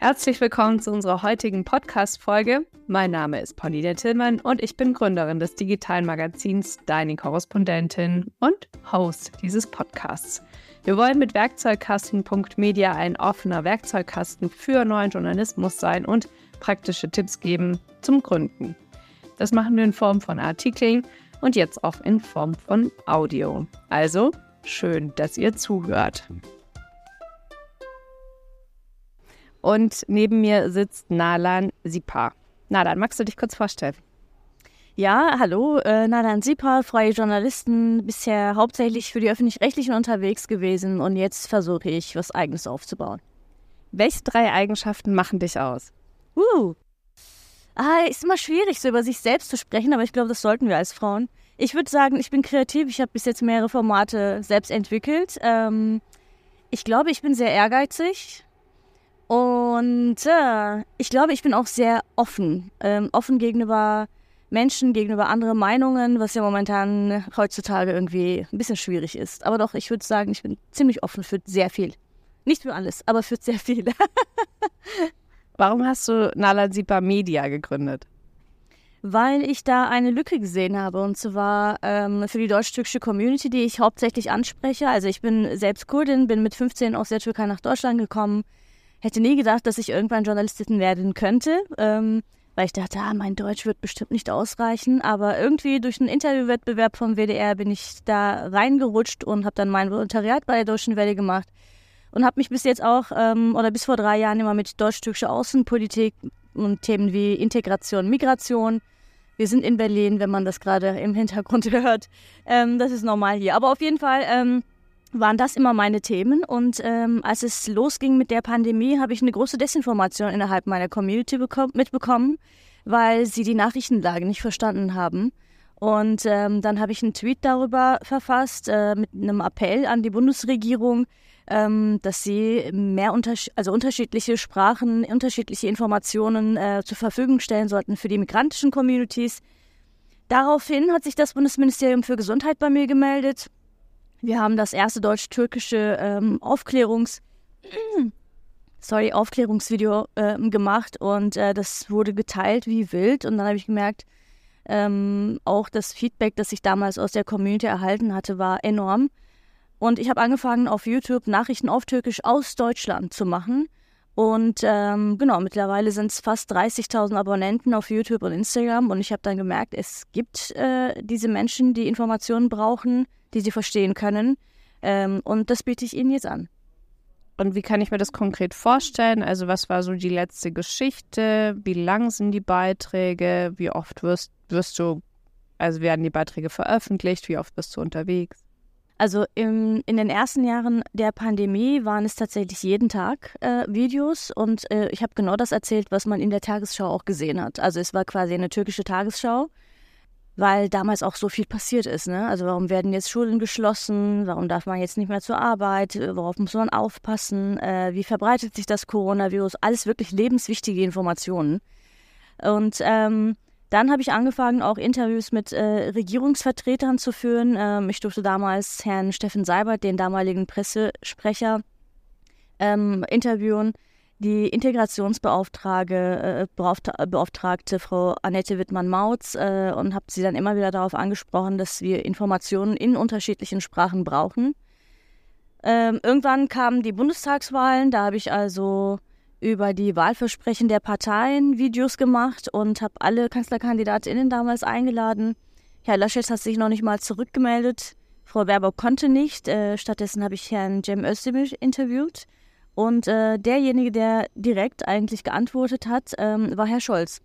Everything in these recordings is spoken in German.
Herzlich willkommen zu unserer heutigen Podcast-Folge. Mein Name ist Paulina Tillmann und ich bin Gründerin des digitalen Magazins Deine Korrespondentin und Host dieses Podcasts. Wir wollen mit Werkzeugkasten.media ein offener Werkzeugkasten für neuen Journalismus sein und praktische Tipps geben zum Gründen. Das machen wir in Form von Artikeln und jetzt auch in Form von Audio. Also schön, dass ihr zuhört. Und neben mir sitzt Nalan Sipa. Nalan, magst du dich kurz vorstellen? Ja, hallo, äh, Nalan Sipa, freie Journalisten, bisher hauptsächlich für die Öffentlich-Rechtlichen unterwegs gewesen und jetzt versuche ich, was Eigenes aufzubauen. Welche drei Eigenschaften machen dich aus? Uh, ah, ist immer schwierig, so über sich selbst zu sprechen, aber ich glaube, das sollten wir als Frauen. Ich würde sagen, ich bin kreativ. Ich habe bis jetzt mehrere Formate selbst entwickelt. Ähm, ich glaube, ich bin sehr ehrgeizig. Und äh, ich glaube, ich bin auch sehr offen. Ähm, offen gegenüber Menschen, gegenüber anderen Meinungen, was ja momentan heutzutage irgendwie ein bisschen schwierig ist. Aber doch, ich würde sagen, ich bin ziemlich offen für sehr viel. Nicht für alles, aber für sehr viel. Warum hast du Nala Sipa Media gegründet? Weil ich da eine Lücke gesehen habe und zwar ähm, für die deutsch-türkische Community, die ich hauptsächlich anspreche. Also ich bin selbst Kurdin, bin mit 15 aus der Türkei nach Deutschland gekommen, hätte nie gedacht, dass ich irgendwann Journalistin werden könnte, ähm, weil ich dachte, ah, mein Deutsch wird bestimmt nicht ausreichen. Aber irgendwie durch einen Interviewwettbewerb vom WDR bin ich da reingerutscht und habe dann mein Volontariat bei der Deutschen Welle gemacht und habe mich bis jetzt auch ähm, oder bis vor drei Jahren immer mit deutsch-türkischer Außenpolitik und Themen wie Integration, Migration. Wir sind in Berlin, wenn man das gerade im Hintergrund hört. Ähm, das ist normal hier. Aber auf jeden Fall ähm, waren das immer meine Themen. Und ähm, als es losging mit der Pandemie, habe ich eine große Desinformation innerhalb meiner Community mitbekommen, weil sie die Nachrichtenlage nicht verstanden haben. Und ähm, dann habe ich einen Tweet darüber verfasst äh, mit einem Appell an die Bundesregierung, ähm, dass sie mehr unters also unterschiedliche Sprachen, unterschiedliche Informationen äh, zur Verfügung stellen sollten für die migrantischen Communities. Daraufhin hat sich das Bundesministerium für Gesundheit bei mir gemeldet wir haben das erste deutsch-türkische ähm, Aufklärungs sorry, Aufklärungsvideo ähm, gemacht und äh, das wurde geteilt wie wild. Und dann habe ich gemerkt, ähm, auch das Feedback, das ich damals aus der Community erhalten hatte, war enorm. Und ich habe angefangen, auf YouTube Nachrichten auf Türkisch aus Deutschland zu machen. Und ähm, genau, mittlerweile sind es fast 30.000 Abonnenten auf YouTube und Instagram. Und ich habe dann gemerkt, es gibt äh, diese Menschen, die Informationen brauchen, die sie verstehen können. Ähm, und das biete ich ihnen jetzt an. Und wie kann ich mir das konkret vorstellen? Also was war so die letzte Geschichte? Wie lang sind die Beiträge? Wie oft wirst, wirst du, also werden die Beiträge veröffentlicht? Wie oft bist du unterwegs? Also im, in den ersten Jahren der Pandemie waren es tatsächlich jeden Tag äh, Videos und äh, ich habe genau das erzählt, was man in der Tagesschau auch gesehen hat. Also es war quasi eine türkische Tagesschau, weil damals auch so viel passiert ist. Ne? Also warum werden jetzt Schulen geschlossen? Warum darf man jetzt nicht mehr zur Arbeit? Worauf muss man aufpassen? Äh, wie verbreitet sich das Coronavirus? Alles wirklich lebenswichtige Informationen. Und ähm, dann habe ich angefangen, auch Interviews mit äh, Regierungsvertretern zu führen. Ähm, ich durfte damals Herrn Steffen Seibert, den damaligen Pressesprecher, ähm, interviewen. Die Integrationsbeauftragte äh, Frau Annette Wittmann-Mautz äh, und habe sie dann immer wieder darauf angesprochen, dass wir Informationen in unterschiedlichen Sprachen brauchen. Ähm, irgendwann kamen die Bundestagswahlen, da habe ich also über die Wahlversprechen der Parteien Videos gemacht und habe alle Kanzlerkandidatinnen damals eingeladen. Herr Laschet hat sich noch nicht mal zurückgemeldet. Frau Baerbock konnte nicht. Äh, stattdessen habe ich Herrn Cem Özdemir interviewt. Und äh, derjenige, der direkt eigentlich geantwortet hat, ähm, war Herr Scholz.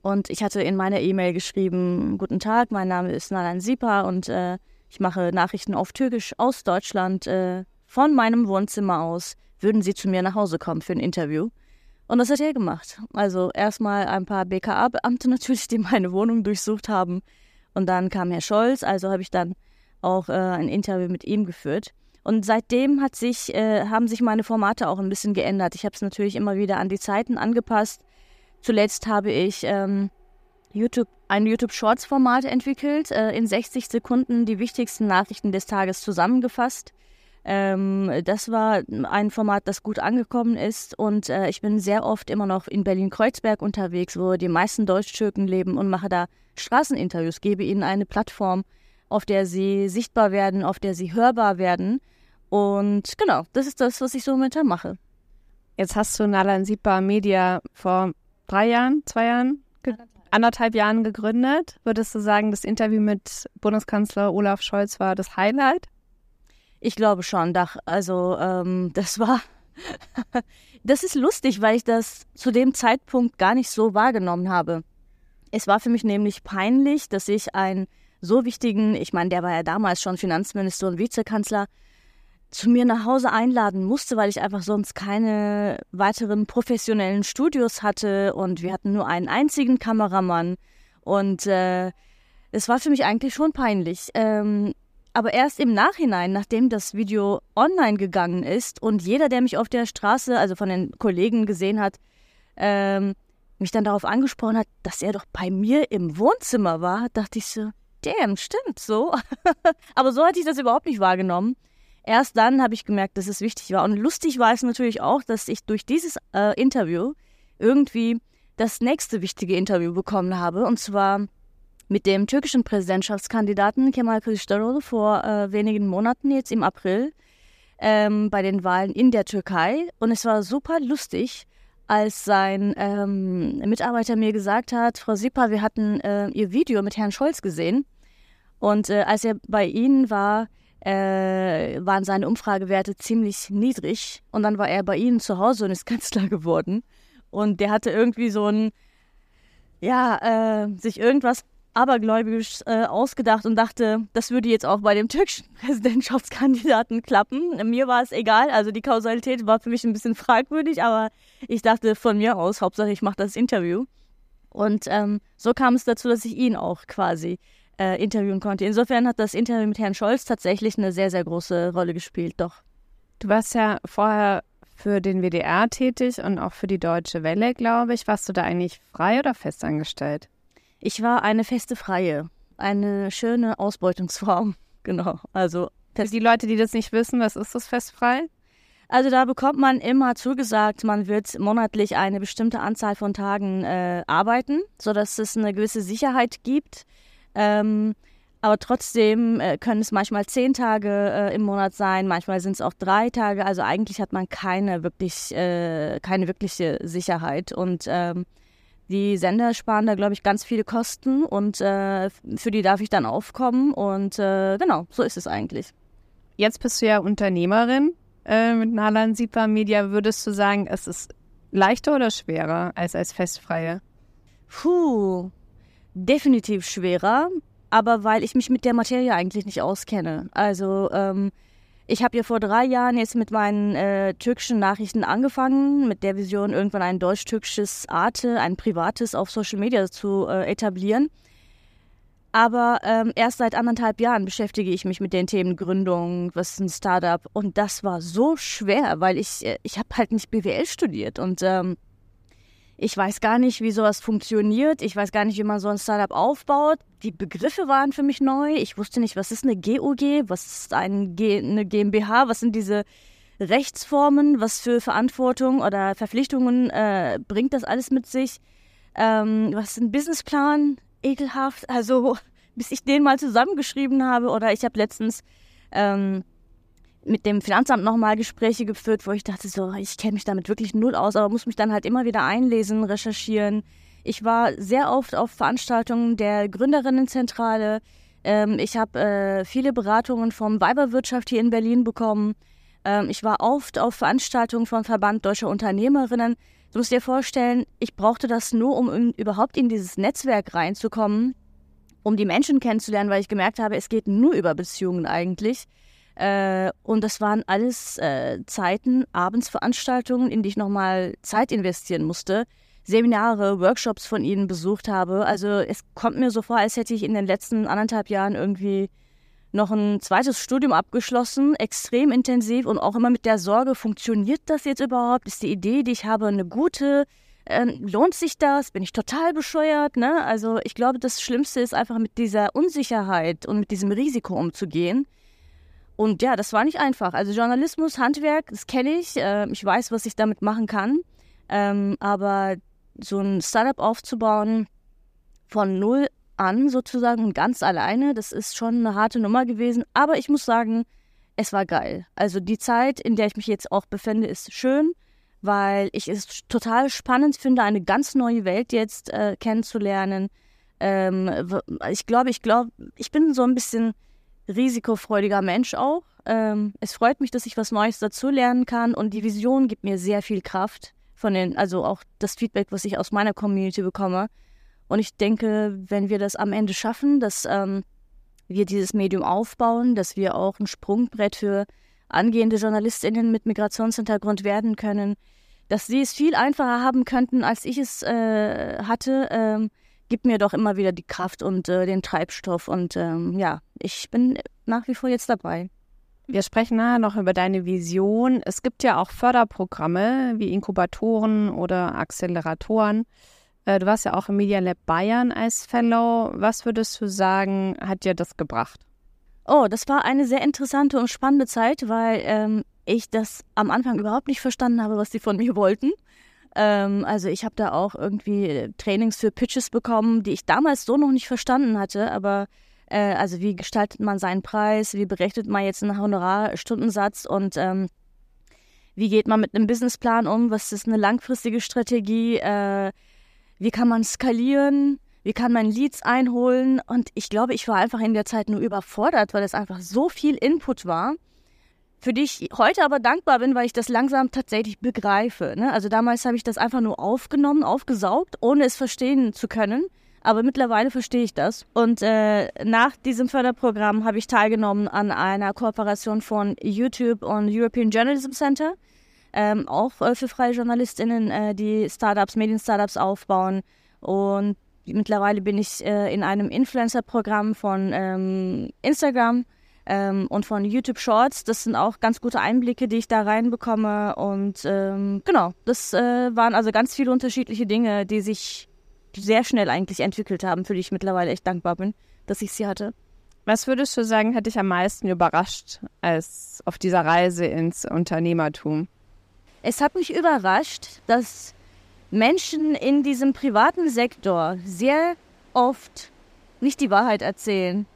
Und ich hatte in meiner E-Mail geschrieben, guten Tag, mein Name ist Nalan Sipa und äh, ich mache Nachrichten auf Türkisch aus Deutschland äh, von meinem Wohnzimmer aus würden Sie zu mir nach Hause kommen für ein Interview. Und das hat er gemacht. Also erstmal ein paar BKA-Beamte natürlich, die meine Wohnung durchsucht haben. Und dann kam Herr Scholz, also habe ich dann auch äh, ein Interview mit ihm geführt. Und seitdem hat sich, äh, haben sich meine Formate auch ein bisschen geändert. Ich habe es natürlich immer wieder an die Zeiten angepasst. Zuletzt habe ich ähm, YouTube, ein YouTube-Shorts-Format entwickelt, äh, in 60 Sekunden die wichtigsten Nachrichten des Tages zusammengefasst. Ähm, das war ein Format, das gut angekommen ist und äh, ich bin sehr oft immer noch in Berlin-Kreuzberg unterwegs, wo die meisten Deutsch-Türken leben und mache da Straßeninterviews, gebe ihnen eine Plattform, auf der sie sichtbar werden, auf der sie hörbar werden. Und genau, das ist das, was ich so momentan mache. Jetzt hast du Nalan Sipa Media vor drei Jahren, zwei Jahren, anderthalb. anderthalb Jahren gegründet. Würdest du sagen, das Interview mit Bundeskanzler Olaf Scholz war das Highlight? Ich glaube schon, Dach. Also ähm, das war, das ist lustig, weil ich das zu dem Zeitpunkt gar nicht so wahrgenommen habe. Es war für mich nämlich peinlich, dass ich einen so wichtigen, ich meine, der war ja damals schon Finanzminister und Vizekanzler, zu mir nach Hause einladen musste, weil ich einfach sonst keine weiteren professionellen Studios hatte und wir hatten nur einen einzigen Kameramann und äh, es war für mich eigentlich schon peinlich. Ähm, aber erst im Nachhinein, nachdem das Video online gegangen ist und jeder, der mich auf der Straße, also von den Kollegen gesehen hat, ähm, mich dann darauf angesprochen hat, dass er doch bei mir im Wohnzimmer war, dachte ich so, damn, stimmt so. aber so hatte ich das überhaupt nicht wahrgenommen. Erst dann habe ich gemerkt, dass es wichtig war. Und lustig war es natürlich auch, dass ich durch dieses äh, Interview irgendwie das nächste wichtige Interview bekommen habe. Und zwar mit dem türkischen Präsidentschaftskandidaten Kemal Kılıçdaroğlu vor äh, wenigen Monaten, jetzt im April, ähm, bei den Wahlen in der Türkei. Und es war super lustig, als sein ähm, Mitarbeiter mir gesagt hat, Frau Sipa, wir hatten äh, Ihr Video mit Herrn Scholz gesehen. Und äh, als er bei Ihnen war, äh, waren seine Umfragewerte ziemlich niedrig. Und dann war er bei Ihnen zu Hause und ist Kanzler geworden. Und der hatte irgendwie so ein, ja, äh, sich irgendwas abergläubisch äh, ausgedacht und dachte, das würde jetzt auch bei dem türkischen Präsidentschaftskandidaten klappen. Mir war es egal, also die Kausalität war für mich ein bisschen fragwürdig, aber ich dachte von mir aus, Hauptsache ich mache das Interview. Und ähm, so kam es dazu, dass ich ihn auch quasi äh, interviewen konnte. Insofern hat das Interview mit Herrn Scholz tatsächlich eine sehr, sehr große Rolle gespielt, doch. Du warst ja vorher für den WDR tätig und auch für die Deutsche Welle, glaube ich. Warst du da eigentlich frei oder festangestellt? Ich war eine feste Freie, eine schöne Ausbeutungsform, genau. Also für die Leute, die das nicht wissen, was ist das festfrei? Also da bekommt man immer zugesagt, man wird monatlich eine bestimmte Anzahl von Tagen äh, arbeiten, sodass es eine gewisse Sicherheit gibt. Ähm, aber trotzdem äh, können es manchmal zehn Tage äh, im Monat sein, manchmal sind es auch drei Tage. Also eigentlich hat man keine wirklich, äh, keine wirkliche Sicherheit. Und ähm, die Sender sparen da, glaube ich, ganz viele Kosten und äh, für die darf ich dann aufkommen. Und äh, genau, so ist es eigentlich. Jetzt bist du ja Unternehmerin äh, mit Nalan Sipa Media. Würdest du sagen, es ist leichter oder schwerer als als Festfreie? Puh, definitiv schwerer, aber weil ich mich mit der Materie eigentlich nicht auskenne. Also ähm, ich habe ja vor drei Jahren jetzt mit meinen äh, türkischen Nachrichten angefangen, mit der Vision, irgendwann ein deutsch-türkisches Arte, ein privates auf Social Media zu äh, etablieren. Aber ähm, erst seit anderthalb Jahren beschäftige ich mich mit den Themen Gründung, was ist ein Startup. Und das war so schwer, weil ich, äh, ich habe halt nicht BWL studiert und ähm, ich weiß gar nicht, wie sowas funktioniert. Ich weiß gar nicht, wie man so ein Startup aufbaut. Die Begriffe waren für mich neu. Ich wusste nicht, was ist eine GOG, was ist ein G eine GmbH, was sind diese Rechtsformen, was für Verantwortung oder Verpflichtungen äh, bringt das alles mit sich. Ähm, was ist ein Businessplan? Ekelhaft. Also, bis ich den mal zusammengeschrieben habe oder ich habe letztens ähm, mit dem Finanzamt nochmal Gespräche geführt, wo ich dachte, so, ich kenne mich damit wirklich null aus, aber muss mich dann halt immer wieder einlesen, recherchieren. Ich war sehr oft auf Veranstaltungen der Gründerinnenzentrale. Ähm, ich habe äh, viele Beratungen vom Weiberwirtschaft hier in Berlin bekommen. Ähm, ich war oft auf Veranstaltungen vom Verband Deutscher Unternehmerinnen. Du musst dir vorstellen, ich brauchte das nur, um in, überhaupt in dieses Netzwerk reinzukommen, um die Menschen kennenzulernen, weil ich gemerkt habe, es geht nur über Beziehungen eigentlich. Äh, und das waren alles äh, Zeiten, Abendsveranstaltungen, in die ich nochmal Zeit investieren musste. Seminare, Workshops von ihnen besucht habe. Also es kommt mir so vor, als hätte ich in den letzten anderthalb Jahren irgendwie noch ein zweites Studium abgeschlossen, extrem intensiv und auch immer mit der Sorge, funktioniert das jetzt überhaupt? Ist die Idee, die ich habe, eine gute? Ähm, lohnt sich das? Bin ich total bescheuert? Ne? Also ich glaube, das Schlimmste ist einfach mit dieser Unsicherheit und mit diesem Risiko umzugehen. Und ja, das war nicht einfach. Also Journalismus, Handwerk, das kenne ich. Äh, ich weiß, was ich damit machen kann. Ähm, aber so ein Startup aufzubauen von null an sozusagen und ganz alleine, das ist schon eine harte Nummer gewesen. Aber ich muss sagen, es war geil. Also die Zeit, in der ich mich jetzt auch befinde, ist schön, weil ich es total spannend finde, eine ganz neue Welt jetzt äh, kennenzulernen. Ähm, ich glaube, ich glaube, ich bin so ein bisschen risikofreudiger Mensch auch. Ähm, es freut mich, dass ich was Neues dazulernen kann und die Vision gibt mir sehr viel Kraft von den, also auch das Feedback, was ich aus meiner Community bekomme. Und ich denke, wenn wir das am Ende schaffen, dass ähm, wir dieses Medium aufbauen, dass wir auch ein Sprungbrett für angehende JournalistInnen mit Migrationshintergrund werden können, dass sie es viel einfacher haben könnten, als ich es äh, hatte, ähm, gibt mir doch immer wieder die Kraft und äh, den Treibstoff. Und ähm, ja, ich bin nach wie vor jetzt dabei. Wir sprechen nachher noch über deine Vision. Es gibt ja auch Förderprogramme wie Inkubatoren oder Acceleratoren. Äh, du warst ja auch im Media Lab Bayern als Fellow. Was würdest du sagen, hat dir das gebracht? Oh, das war eine sehr interessante und spannende Zeit, weil ähm, ich das am Anfang überhaupt nicht verstanden habe, was sie von mir wollten. Ähm, also ich habe da auch irgendwie äh, Trainings für Pitches bekommen, die ich damals so noch nicht verstanden hatte. Aber äh, also wie gestaltet man seinen Preis, wie berechnet man jetzt einen Honorarstundensatz und ähm, wie geht man mit einem Businessplan um, was ist eine langfristige Strategie, äh, wie kann man skalieren, wie kann man Leads einholen. Und ich glaube, ich war einfach in der Zeit nur überfordert, weil es einfach so viel Input war für die ich heute aber dankbar bin, weil ich das langsam tatsächlich begreife. Ne? Also damals habe ich das einfach nur aufgenommen, aufgesaugt, ohne es verstehen zu können. Aber mittlerweile verstehe ich das. Und äh, nach diesem Förderprogramm habe ich teilgenommen an einer Kooperation von YouTube und European Journalism Center. Ähm, auch äh, für freie JournalistInnen, äh, die Startups, Medien-Startups aufbauen. Und mittlerweile bin ich äh, in einem Influencer-Programm von ähm, Instagram ähm, und von YouTube Shorts. Das sind auch ganz gute Einblicke, die ich da reinbekomme. Und ähm, genau, das äh, waren also ganz viele unterschiedliche Dinge, die sich sehr schnell eigentlich entwickelt haben, für die ich mittlerweile echt dankbar bin, dass ich sie hatte. Was würdest du sagen, hat dich am meisten überrascht als auf dieser Reise ins Unternehmertum? Es hat mich überrascht, dass Menschen in diesem privaten Sektor sehr oft nicht die Wahrheit erzählen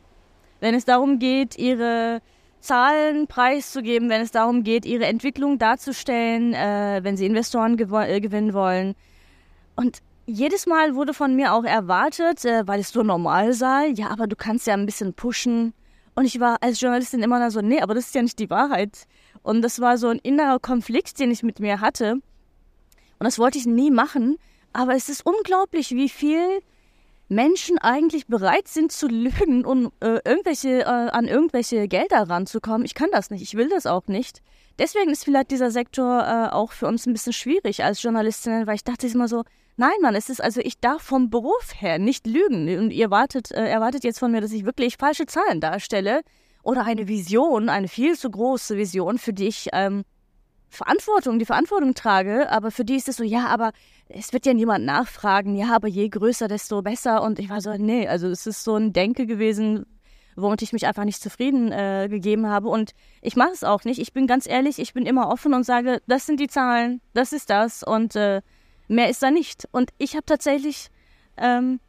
wenn es darum geht, ihre Zahlen preiszugeben, wenn es darum geht, ihre Entwicklung darzustellen, äh, wenn sie Investoren äh, gewinnen wollen. Und jedes Mal wurde von mir auch erwartet, äh, weil es so normal sei, ja, aber du kannst ja ein bisschen pushen. Und ich war als Journalistin immer so, nee, aber das ist ja nicht die Wahrheit. Und das war so ein innerer Konflikt, den ich mit mir hatte. Und das wollte ich nie machen. Aber es ist unglaublich, wie viel Menschen eigentlich bereit sind zu lügen, um äh, irgendwelche, äh, an irgendwelche Gelder ranzukommen. Ich kann das nicht, ich will das auch nicht. Deswegen ist vielleicht dieser Sektor äh, auch für uns ein bisschen schwierig als Journalistin, weil ich dachte immer so, nein, Mann, es ist also, ich darf vom Beruf her nicht lügen. Und ihr wartet, äh, erwartet jetzt von mir, dass ich wirklich falsche Zahlen darstelle oder eine Vision, eine viel zu große Vision, für die ich ähm, Verantwortung, die Verantwortung trage, aber für die ist es so, ja, aber es wird ja niemand nachfragen, ja, aber je größer, desto besser. Und ich war so, nee, also es ist so ein Denke gewesen, womit ich mich einfach nicht zufrieden äh, gegeben habe. Und ich mache es auch nicht. Ich bin ganz ehrlich, ich bin immer offen und sage, das sind die Zahlen, das ist das und äh, mehr ist da nicht. Und ich habe tatsächlich ähm,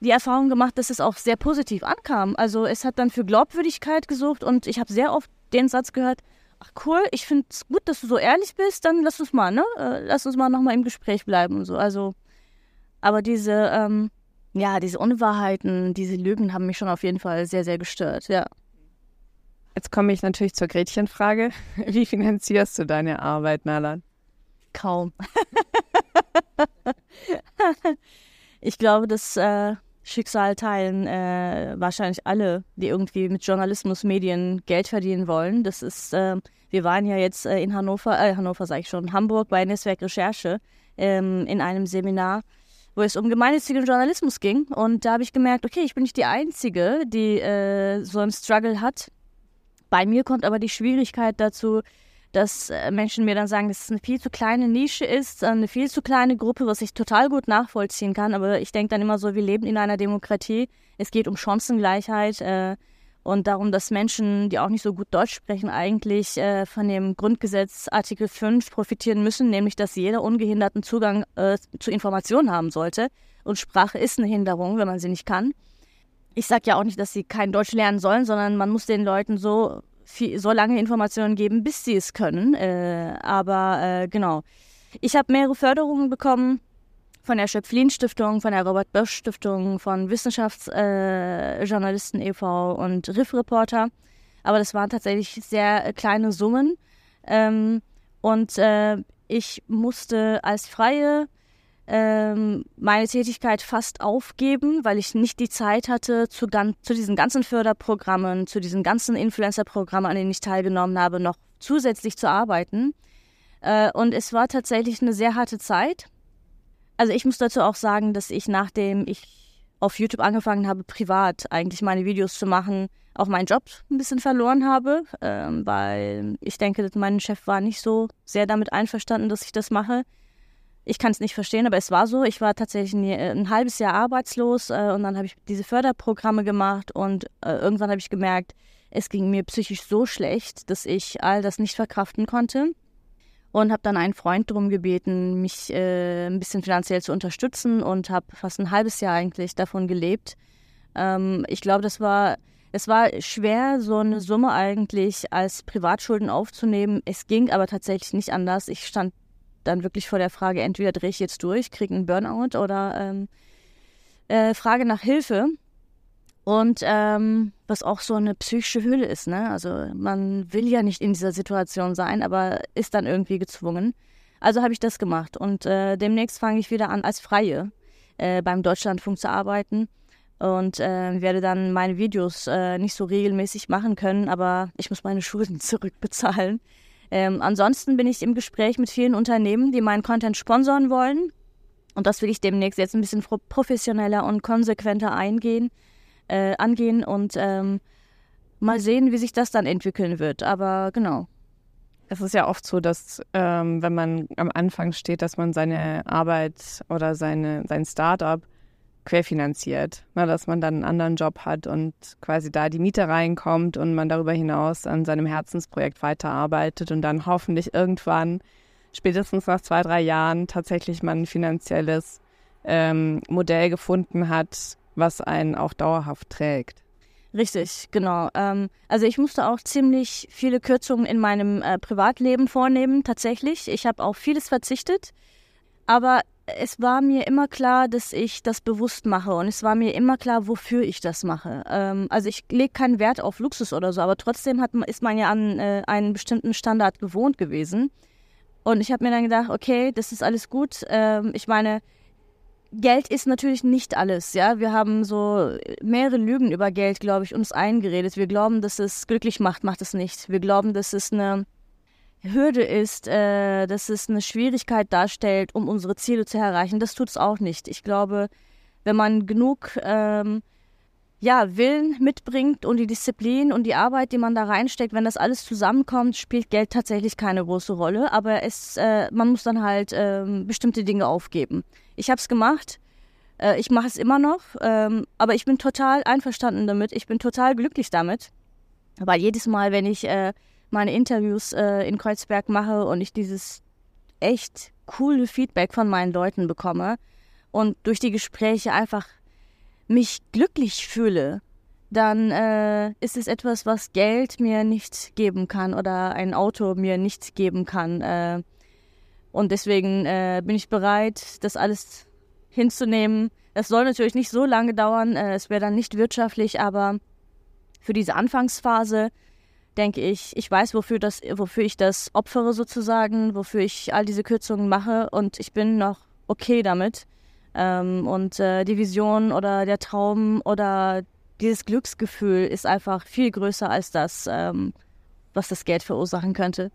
die Erfahrung gemacht, dass es auch sehr positiv ankam. Also es hat dann für Glaubwürdigkeit gesucht und ich habe sehr oft den Satz gehört, ach cool, ich finde es gut, dass du so ehrlich bist, dann lass uns mal, ne? Äh, lass uns mal nochmal im Gespräch bleiben und so. Also, aber diese, ähm, ja, diese Unwahrheiten, diese Lügen haben mich schon auf jeden Fall sehr, sehr gestört, ja. Jetzt komme ich natürlich zur Gretchenfrage. Wie finanzierst du deine Arbeit, Nalan? Kaum. ich glaube, dass äh, Schicksal teilen äh, wahrscheinlich alle, die irgendwie mit Journalismus, Medien Geld verdienen wollen. Das ist, äh, wir waren ja jetzt äh, in Hannover, äh, Hannover sage ich schon, Hamburg bei Netzwerk Recherche ähm, in einem Seminar, wo es um gemeinnützigen Journalismus ging. Und da habe ich gemerkt, okay, ich bin nicht die Einzige, die äh, so einen Struggle hat. Bei mir kommt aber die Schwierigkeit dazu, dass äh, Menschen mir dann sagen, dass es eine viel zu kleine Nische ist, eine viel zu kleine Gruppe, was ich total gut nachvollziehen kann. Aber ich denke dann immer so, wir leben in einer Demokratie. Es geht um Chancengleichheit. Äh, und darum, dass Menschen, die auch nicht so gut Deutsch sprechen, eigentlich äh, von dem Grundgesetz Artikel 5 profitieren müssen, nämlich dass jeder ungehinderten Zugang äh, zu Informationen haben sollte. Und Sprache ist eine Hinderung, wenn man sie nicht kann. Ich sage ja auch nicht, dass sie kein Deutsch lernen sollen, sondern man muss den Leuten so, viel, so lange Informationen geben, bis sie es können. Äh, aber äh, genau. Ich habe mehrere Förderungen bekommen von der Schöpflin-Stiftung, von der Robert-Bosch-Stiftung, von Wissenschaftsjournalisten äh, e.V. und Riff-Reporter. Aber das waren tatsächlich sehr äh, kleine Summen. Ähm, und äh, ich musste als Freie ähm, meine Tätigkeit fast aufgeben, weil ich nicht die Zeit hatte, zu, zu diesen ganzen Förderprogrammen, zu diesen ganzen Influencer-Programmen, an denen ich teilgenommen habe, noch zusätzlich zu arbeiten. Äh, und es war tatsächlich eine sehr harte Zeit. Also ich muss dazu auch sagen, dass ich nachdem ich auf YouTube angefangen habe, privat eigentlich meine Videos zu machen, auch meinen Job ein bisschen verloren habe, ähm, weil ich denke, mein Chef war nicht so sehr damit einverstanden, dass ich das mache. Ich kann es nicht verstehen, aber es war so. Ich war tatsächlich ein, ein halbes Jahr arbeitslos äh, und dann habe ich diese Förderprogramme gemacht und äh, irgendwann habe ich gemerkt, es ging mir psychisch so schlecht, dass ich all das nicht verkraften konnte und habe dann einen Freund darum gebeten, mich äh, ein bisschen finanziell zu unterstützen und habe fast ein halbes Jahr eigentlich davon gelebt. Ähm, ich glaube, das war es war schwer, so eine Summe eigentlich als Privatschulden aufzunehmen. Es ging aber tatsächlich nicht anders. Ich stand dann wirklich vor der Frage, entweder drehe ich jetzt durch, kriege einen Burnout oder ähm, äh, Frage nach Hilfe. Und ähm, was auch so eine psychische Hülle ist, ne? Also man will ja nicht in dieser Situation sein, aber ist dann irgendwie gezwungen. Also habe ich das gemacht und äh, demnächst fange ich wieder an als Freie äh, beim Deutschlandfunk zu arbeiten und äh, werde dann meine Videos äh, nicht so regelmäßig machen können, aber ich muss meine Schulden zurückbezahlen. Ähm, ansonsten bin ich im Gespräch mit vielen Unternehmen, die meinen Content sponsoren wollen und das will ich demnächst jetzt ein bisschen professioneller und konsequenter eingehen äh, angehen und ähm, mal sehen, wie sich das dann entwickeln wird. Aber genau. Es ist ja oft so, dass ähm, wenn man am Anfang steht, dass man seine Arbeit oder seine, sein Startup querfinanziert. Ne, dass man dann einen anderen Job hat und quasi da die Miete reinkommt und man darüber hinaus an seinem Herzensprojekt weiterarbeitet und dann hoffentlich irgendwann, spätestens nach zwei, drei Jahren, tatsächlich man ein finanzielles ähm, Modell gefunden hat, was einen auch dauerhaft trägt. Richtig, genau. Ähm, also ich musste auch ziemlich viele Kürzungen in meinem äh, Privatleben vornehmen, tatsächlich. Ich habe auf vieles verzichtet, aber es war mir immer klar, dass ich das bewusst mache und es war mir immer klar, wofür ich das mache. Ähm, also ich lege keinen Wert auf Luxus oder so, aber trotzdem hat, ist man ja an äh, einen bestimmten Standard gewohnt gewesen. Und ich habe mir dann gedacht, okay, das ist alles gut. Ähm, ich meine, Geld ist natürlich nicht alles, ja. Wir haben so mehrere Lügen über Geld, glaube ich, uns eingeredet. Wir glauben, dass es glücklich macht, macht es nicht. Wir glauben, dass es eine Hürde ist, äh, dass es eine Schwierigkeit darstellt, um unsere Ziele zu erreichen. Das tut es auch nicht. Ich glaube, wenn man genug ähm, ja, Willen mitbringt und die Disziplin und die Arbeit, die man da reinsteckt, wenn das alles zusammenkommt, spielt Geld tatsächlich keine große Rolle. Aber es, äh, man muss dann halt äh, bestimmte Dinge aufgeben. Ich habe es gemacht. Äh, ich mache es immer noch. Ähm, aber ich bin total einverstanden damit. Ich bin total glücklich damit. Weil jedes Mal, wenn ich äh, meine Interviews äh, in Kreuzberg mache und ich dieses echt coole Feedback von meinen Leuten bekomme und durch die Gespräche einfach mich glücklich fühle, dann äh, ist es etwas, was Geld mir nicht geben kann oder ein Auto mir nicht geben kann. Äh, und deswegen äh, bin ich bereit, das alles hinzunehmen. Es soll natürlich nicht so lange dauern, äh, es wäre dann nicht wirtschaftlich, aber für diese Anfangsphase denke ich, ich weiß, wofür, das, wofür ich das opfere sozusagen, wofür ich all diese Kürzungen mache und ich bin noch okay damit. Ähm, und äh, die Vision oder der Traum oder dieses Glücksgefühl ist einfach viel größer als das, ähm, was das Geld verursachen könnte.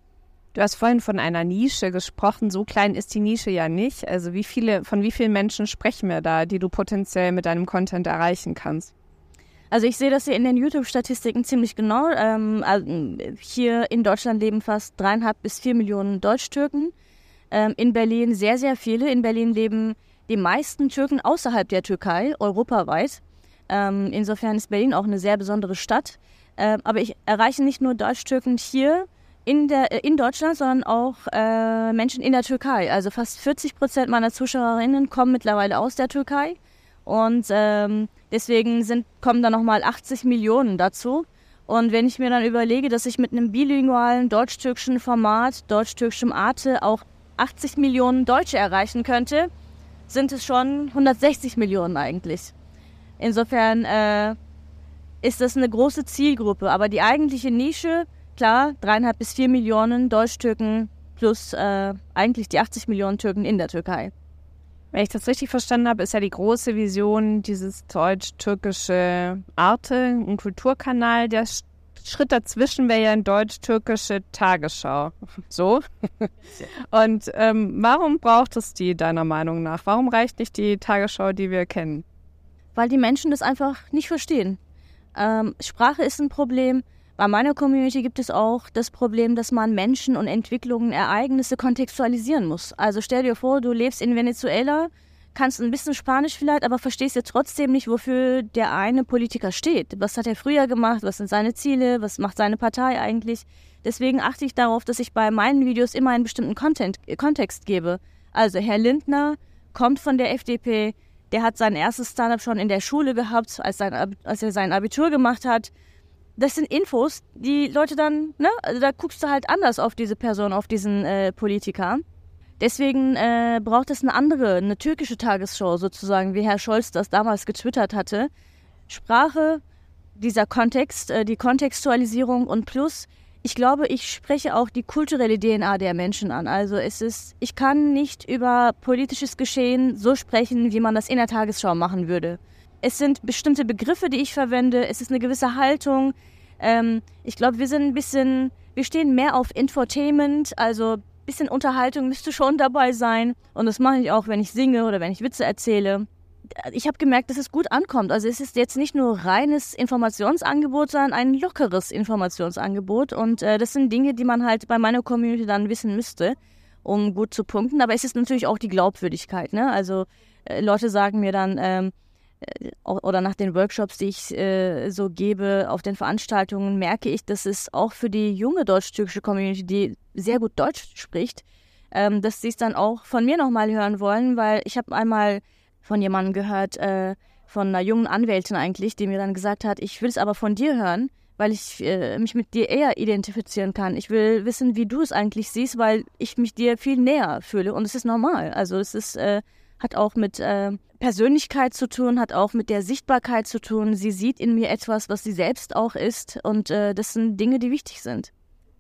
Du hast vorhin von einer Nische gesprochen. So klein ist die Nische ja nicht. Also wie viele, von wie vielen Menschen sprechen wir da, die du potenziell mit deinem Content erreichen kannst? Also ich sehe das hier in den YouTube-Statistiken ziemlich genau. Ähm, also hier in Deutschland leben fast dreieinhalb bis vier Millionen Deutsch-Türken. Ähm, in Berlin sehr, sehr viele. In Berlin leben die meisten Türken außerhalb der Türkei, europaweit. Ähm, insofern ist Berlin auch eine sehr besondere Stadt. Äh, aber ich erreiche nicht nur Deutsch-Türken hier in, der, äh, in Deutschland, sondern auch äh, Menschen in der Türkei. Also fast 40 Prozent meiner Zuschauerinnen kommen mittlerweile aus der Türkei. Und ähm, deswegen sind, kommen da nochmal 80 Millionen dazu. Und wenn ich mir dann überlege, dass ich mit einem bilingualen deutsch-türkischen Format, deutsch-türkischem Arte auch 80 Millionen Deutsche erreichen könnte, sind es schon 160 Millionen eigentlich. Insofern äh, ist das eine große Zielgruppe. Aber die eigentliche Nische, klar, dreieinhalb bis vier Millionen Deutsch-Türken plus äh, eigentlich die 80 Millionen Türken in der Türkei. Wenn ich das richtig verstanden habe, ist ja die große Vision dieses deutsch-türkische Arte, ein Kulturkanal. Der Schritt dazwischen wäre ja ein deutsch-türkische Tagesschau. So. Und ähm, warum braucht es die deiner Meinung nach? Warum reicht nicht die Tagesschau, die wir kennen? Weil die Menschen das einfach nicht verstehen. Ähm, Sprache ist ein Problem. Bei meiner Community gibt es auch das Problem, dass man Menschen und Entwicklungen, Ereignisse kontextualisieren muss. Also stell dir vor, du lebst in Venezuela, kannst ein bisschen Spanisch vielleicht, aber verstehst ja trotzdem nicht, wofür der eine Politiker steht. Was hat er früher gemacht? Was sind seine Ziele? Was macht seine Partei eigentlich? Deswegen achte ich darauf, dass ich bei meinen Videos immer einen bestimmten Content, Kontext gebe. Also Herr Lindner kommt von der FDP, der hat sein erstes Startup schon in der Schule gehabt, als, sein, als er sein Abitur gemacht hat das sind Infos, die Leute dann, ne, also da guckst du halt anders auf diese Person, auf diesen äh, Politiker. Deswegen äh, braucht es eine andere, eine türkische Tagesschau sozusagen, wie Herr Scholz das damals getwittert hatte. Sprache, dieser Kontext, äh, die Kontextualisierung und plus, ich glaube, ich spreche auch die kulturelle DNA der Menschen an. Also es ist, ich kann nicht über politisches Geschehen so sprechen, wie man das in der Tagesschau machen würde. Es sind bestimmte Begriffe, die ich verwende. Es ist eine gewisse Haltung. Ähm, ich glaube, wir sind ein bisschen, wir stehen mehr auf Infotainment, also ein bisschen Unterhaltung müsste schon dabei sein. Und das mache ich auch, wenn ich singe oder wenn ich Witze erzähle. Ich habe gemerkt, dass es gut ankommt. Also es ist jetzt nicht nur reines Informationsangebot, sondern ein lockeres Informationsangebot. Und äh, das sind Dinge, die man halt bei meiner Community dann wissen müsste, um gut zu punkten. Aber es ist natürlich auch die Glaubwürdigkeit. Ne? Also äh, Leute sagen mir dann, ähm, äh, oder nach den Workshops, die ich äh, so gebe auf den Veranstaltungen, merke ich, dass es auch für die junge deutsch-türkische Community, die sehr gut Deutsch spricht, ähm, dass sie es dann auch von mir nochmal hören wollen, weil ich habe einmal von jemandem gehört, äh, von einer jungen Anwältin eigentlich, die mir dann gesagt hat, ich will es aber von dir hören, weil ich äh, mich mit dir eher identifizieren kann. Ich will wissen, wie du es eigentlich siehst, weil ich mich dir viel näher fühle und es ist normal. Also es ist äh, hat auch mit äh, Persönlichkeit zu tun, hat auch mit der Sichtbarkeit zu tun. Sie sieht in mir etwas, was sie selbst auch ist. Und äh, das sind Dinge, die wichtig sind.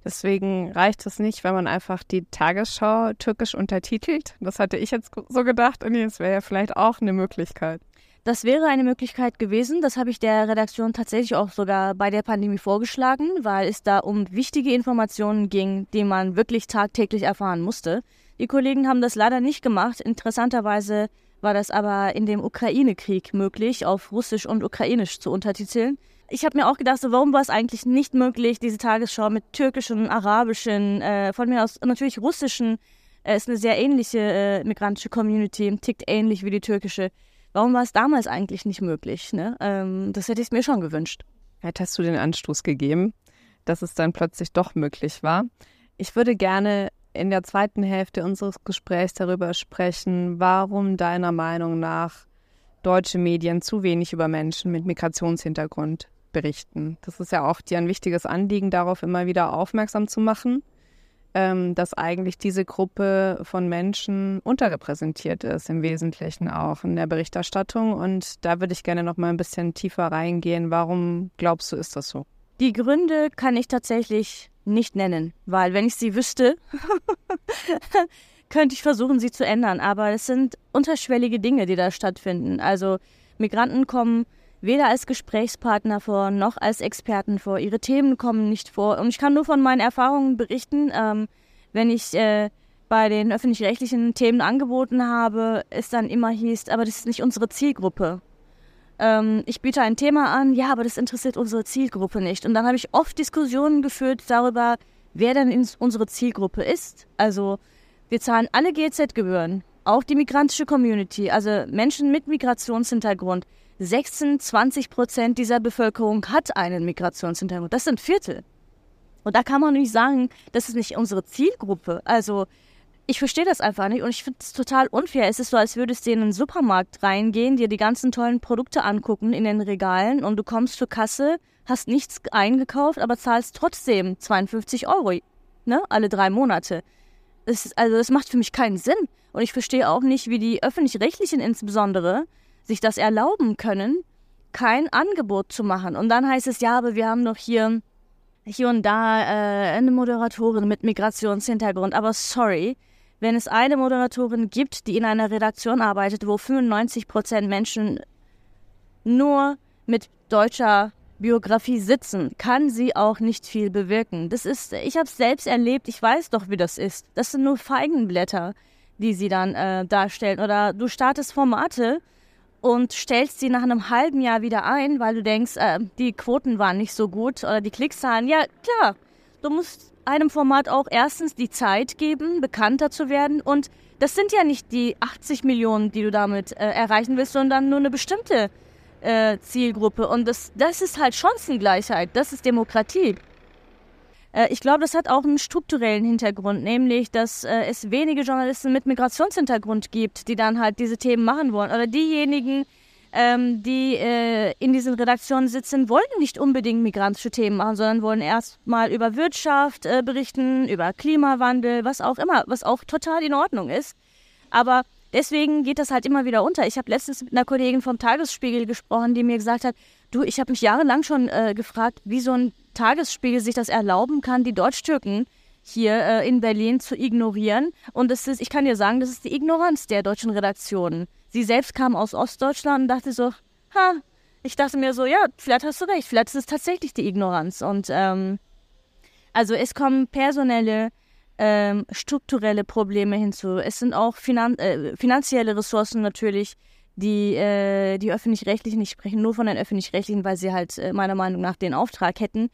Deswegen reicht es nicht, wenn man einfach die Tagesschau türkisch untertitelt. Das hatte ich jetzt so gedacht und das wäre ja vielleicht auch eine Möglichkeit. Das wäre eine Möglichkeit gewesen. Das habe ich der Redaktion tatsächlich auch sogar bei der Pandemie vorgeschlagen, weil es da um wichtige Informationen ging, die man wirklich tagtäglich erfahren musste. Die Kollegen haben das leider nicht gemacht. Interessanterweise war das aber in dem Ukraine-Krieg möglich, auf Russisch und Ukrainisch zu untertiteln. Ich habe mir auch gedacht, so, warum war es eigentlich nicht möglich, diese Tagesschau mit türkischen, arabischen, äh, von mir aus natürlich russischen, äh, ist eine sehr ähnliche äh, migrantische Community, tickt ähnlich wie die türkische. Warum war es damals eigentlich nicht möglich? Ne? Ähm, das hätte ich mir schon gewünscht. Hast du den Anstoß gegeben, dass es dann plötzlich doch möglich war. Ich würde gerne in der zweiten Hälfte unseres Gesprächs darüber sprechen, warum deiner Meinung nach deutsche Medien zu wenig über Menschen mit Migrationshintergrund berichten. Das ist ja auch dir ein wichtiges Anliegen, darauf immer wieder aufmerksam zu machen, ähm, dass eigentlich diese Gruppe von Menschen unterrepräsentiert ist, im Wesentlichen auch in der Berichterstattung. Und da würde ich gerne noch mal ein bisschen tiefer reingehen. Warum glaubst du, ist das so? Die Gründe kann ich tatsächlich nicht nennen, weil wenn ich sie wüsste, könnte ich versuchen, sie zu ändern. Aber es sind unterschwellige Dinge, die da stattfinden. Also Migranten kommen weder als Gesprächspartner vor noch als Experten vor. Ihre Themen kommen nicht vor. Und ich kann nur von meinen Erfahrungen berichten, ähm, wenn ich äh, bei den öffentlich-rechtlichen Themen angeboten habe, es dann immer hieß, aber das ist nicht unsere Zielgruppe ähm, ich biete ein Thema an, ja, aber das interessiert unsere Zielgruppe nicht. Und dann habe ich oft Diskussionen geführt darüber, wer denn unsere Zielgruppe ist. Also wir zahlen alle GZ-Gebühren, auch die migrantische Community, also Menschen mit Migrationshintergrund 26 Prozent dieser Bevölkerung hat einen Migrationshintergrund. Das sind Viertel. Und da kann man nicht sagen, das ist nicht unsere Zielgruppe. Also ich verstehe das einfach nicht und ich finde es total unfair. Es ist so, als würdest du in einen Supermarkt reingehen, dir die ganzen tollen Produkte angucken in den Regalen und du kommst zur Kasse, hast nichts eingekauft, aber zahlst trotzdem 52 Euro, ne, alle drei Monate. Das ist, also das macht für mich keinen Sinn. Und ich verstehe auch nicht, wie die öffentlich-rechtlichen insbesondere sich das erlauben können, kein Angebot zu machen. Und dann heißt es, ja, aber wir haben doch hier, hier und da äh, eine Moderatorin mit Migrationshintergrund. Aber sorry, wenn es eine Moderatorin gibt, die in einer Redaktion arbeitet, wo 95 Prozent Menschen nur mit deutscher Biografie sitzen, kann sie auch nicht viel bewirken. Das ist, ich habe es selbst erlebt, ich weiß doch, wie das ist. Das sind nur Feigenblätter, die sie dann äh, darstellen. Oder du startest Formate und stellst sie nach einem halben Jahr wieder ein, weil du denkst, äh, die Quoten waren nicht so gut oder die Klickzahlen. Ja, klar, du musst einem Format auch erstens die Zeit geben, bekannter zu werden. Und das sind ja nicht die 80 Millionen, die du damit äh, erreichen willst, sondern nur eine bestimmte äh, Zielgruppe. Und das, das ist halt Chancengleichheit, das ist Demokratie. Äh, ich glaube, das hat auch einen strukturellen Hintergrund, nämlich, dass äh, es wenige Journalisten mit Migrationshintergrund gibt, die dann halt diese Themen machen wollen. Oder diejenigen, ähm, die äh, in diesen Redaktionen sitzen, wollen nicht unbedingt migrantische Themen machen, sondern wollen erstmal über Wirtschaft äh, berichten, über Klimawandel, was auch immer, was auch total in Ordnung ist. Aber deswegen geht das halt immer wieder unter. Ich habe letztens mit einer Kollegin vom Tagesspiegel gesprochen, die mir gesagt hat, du, ich habe mich jahrelang schon äh, gefragt, wie so ein Tagesspiegel sich das erlauben kann, die Deutsch-Türken hier äh, in Berlin zu ignorieren. Und das ist, ich kann dir sagen, das ist die Ignoranz der deutschen Redaktionen. Sie selbst kam aus Ostdeutschland und dachte so, ha, ich dachte mir so, ja, vielleicht hast du recht, vielleicht ist es tatsächlich die Ignoranz. Und ähm, also es kommen personelle, ähm, strukturelle Probleme hinzu. Es sind auch finan äh, finanzielle Ressourcen natürlich, die, äh, die öffentlich-rechtlichen, ich spreche nur von den öffentlich-rechtlichen, weil sie halt äh, meiner Meinung nach den Auftrag hätten,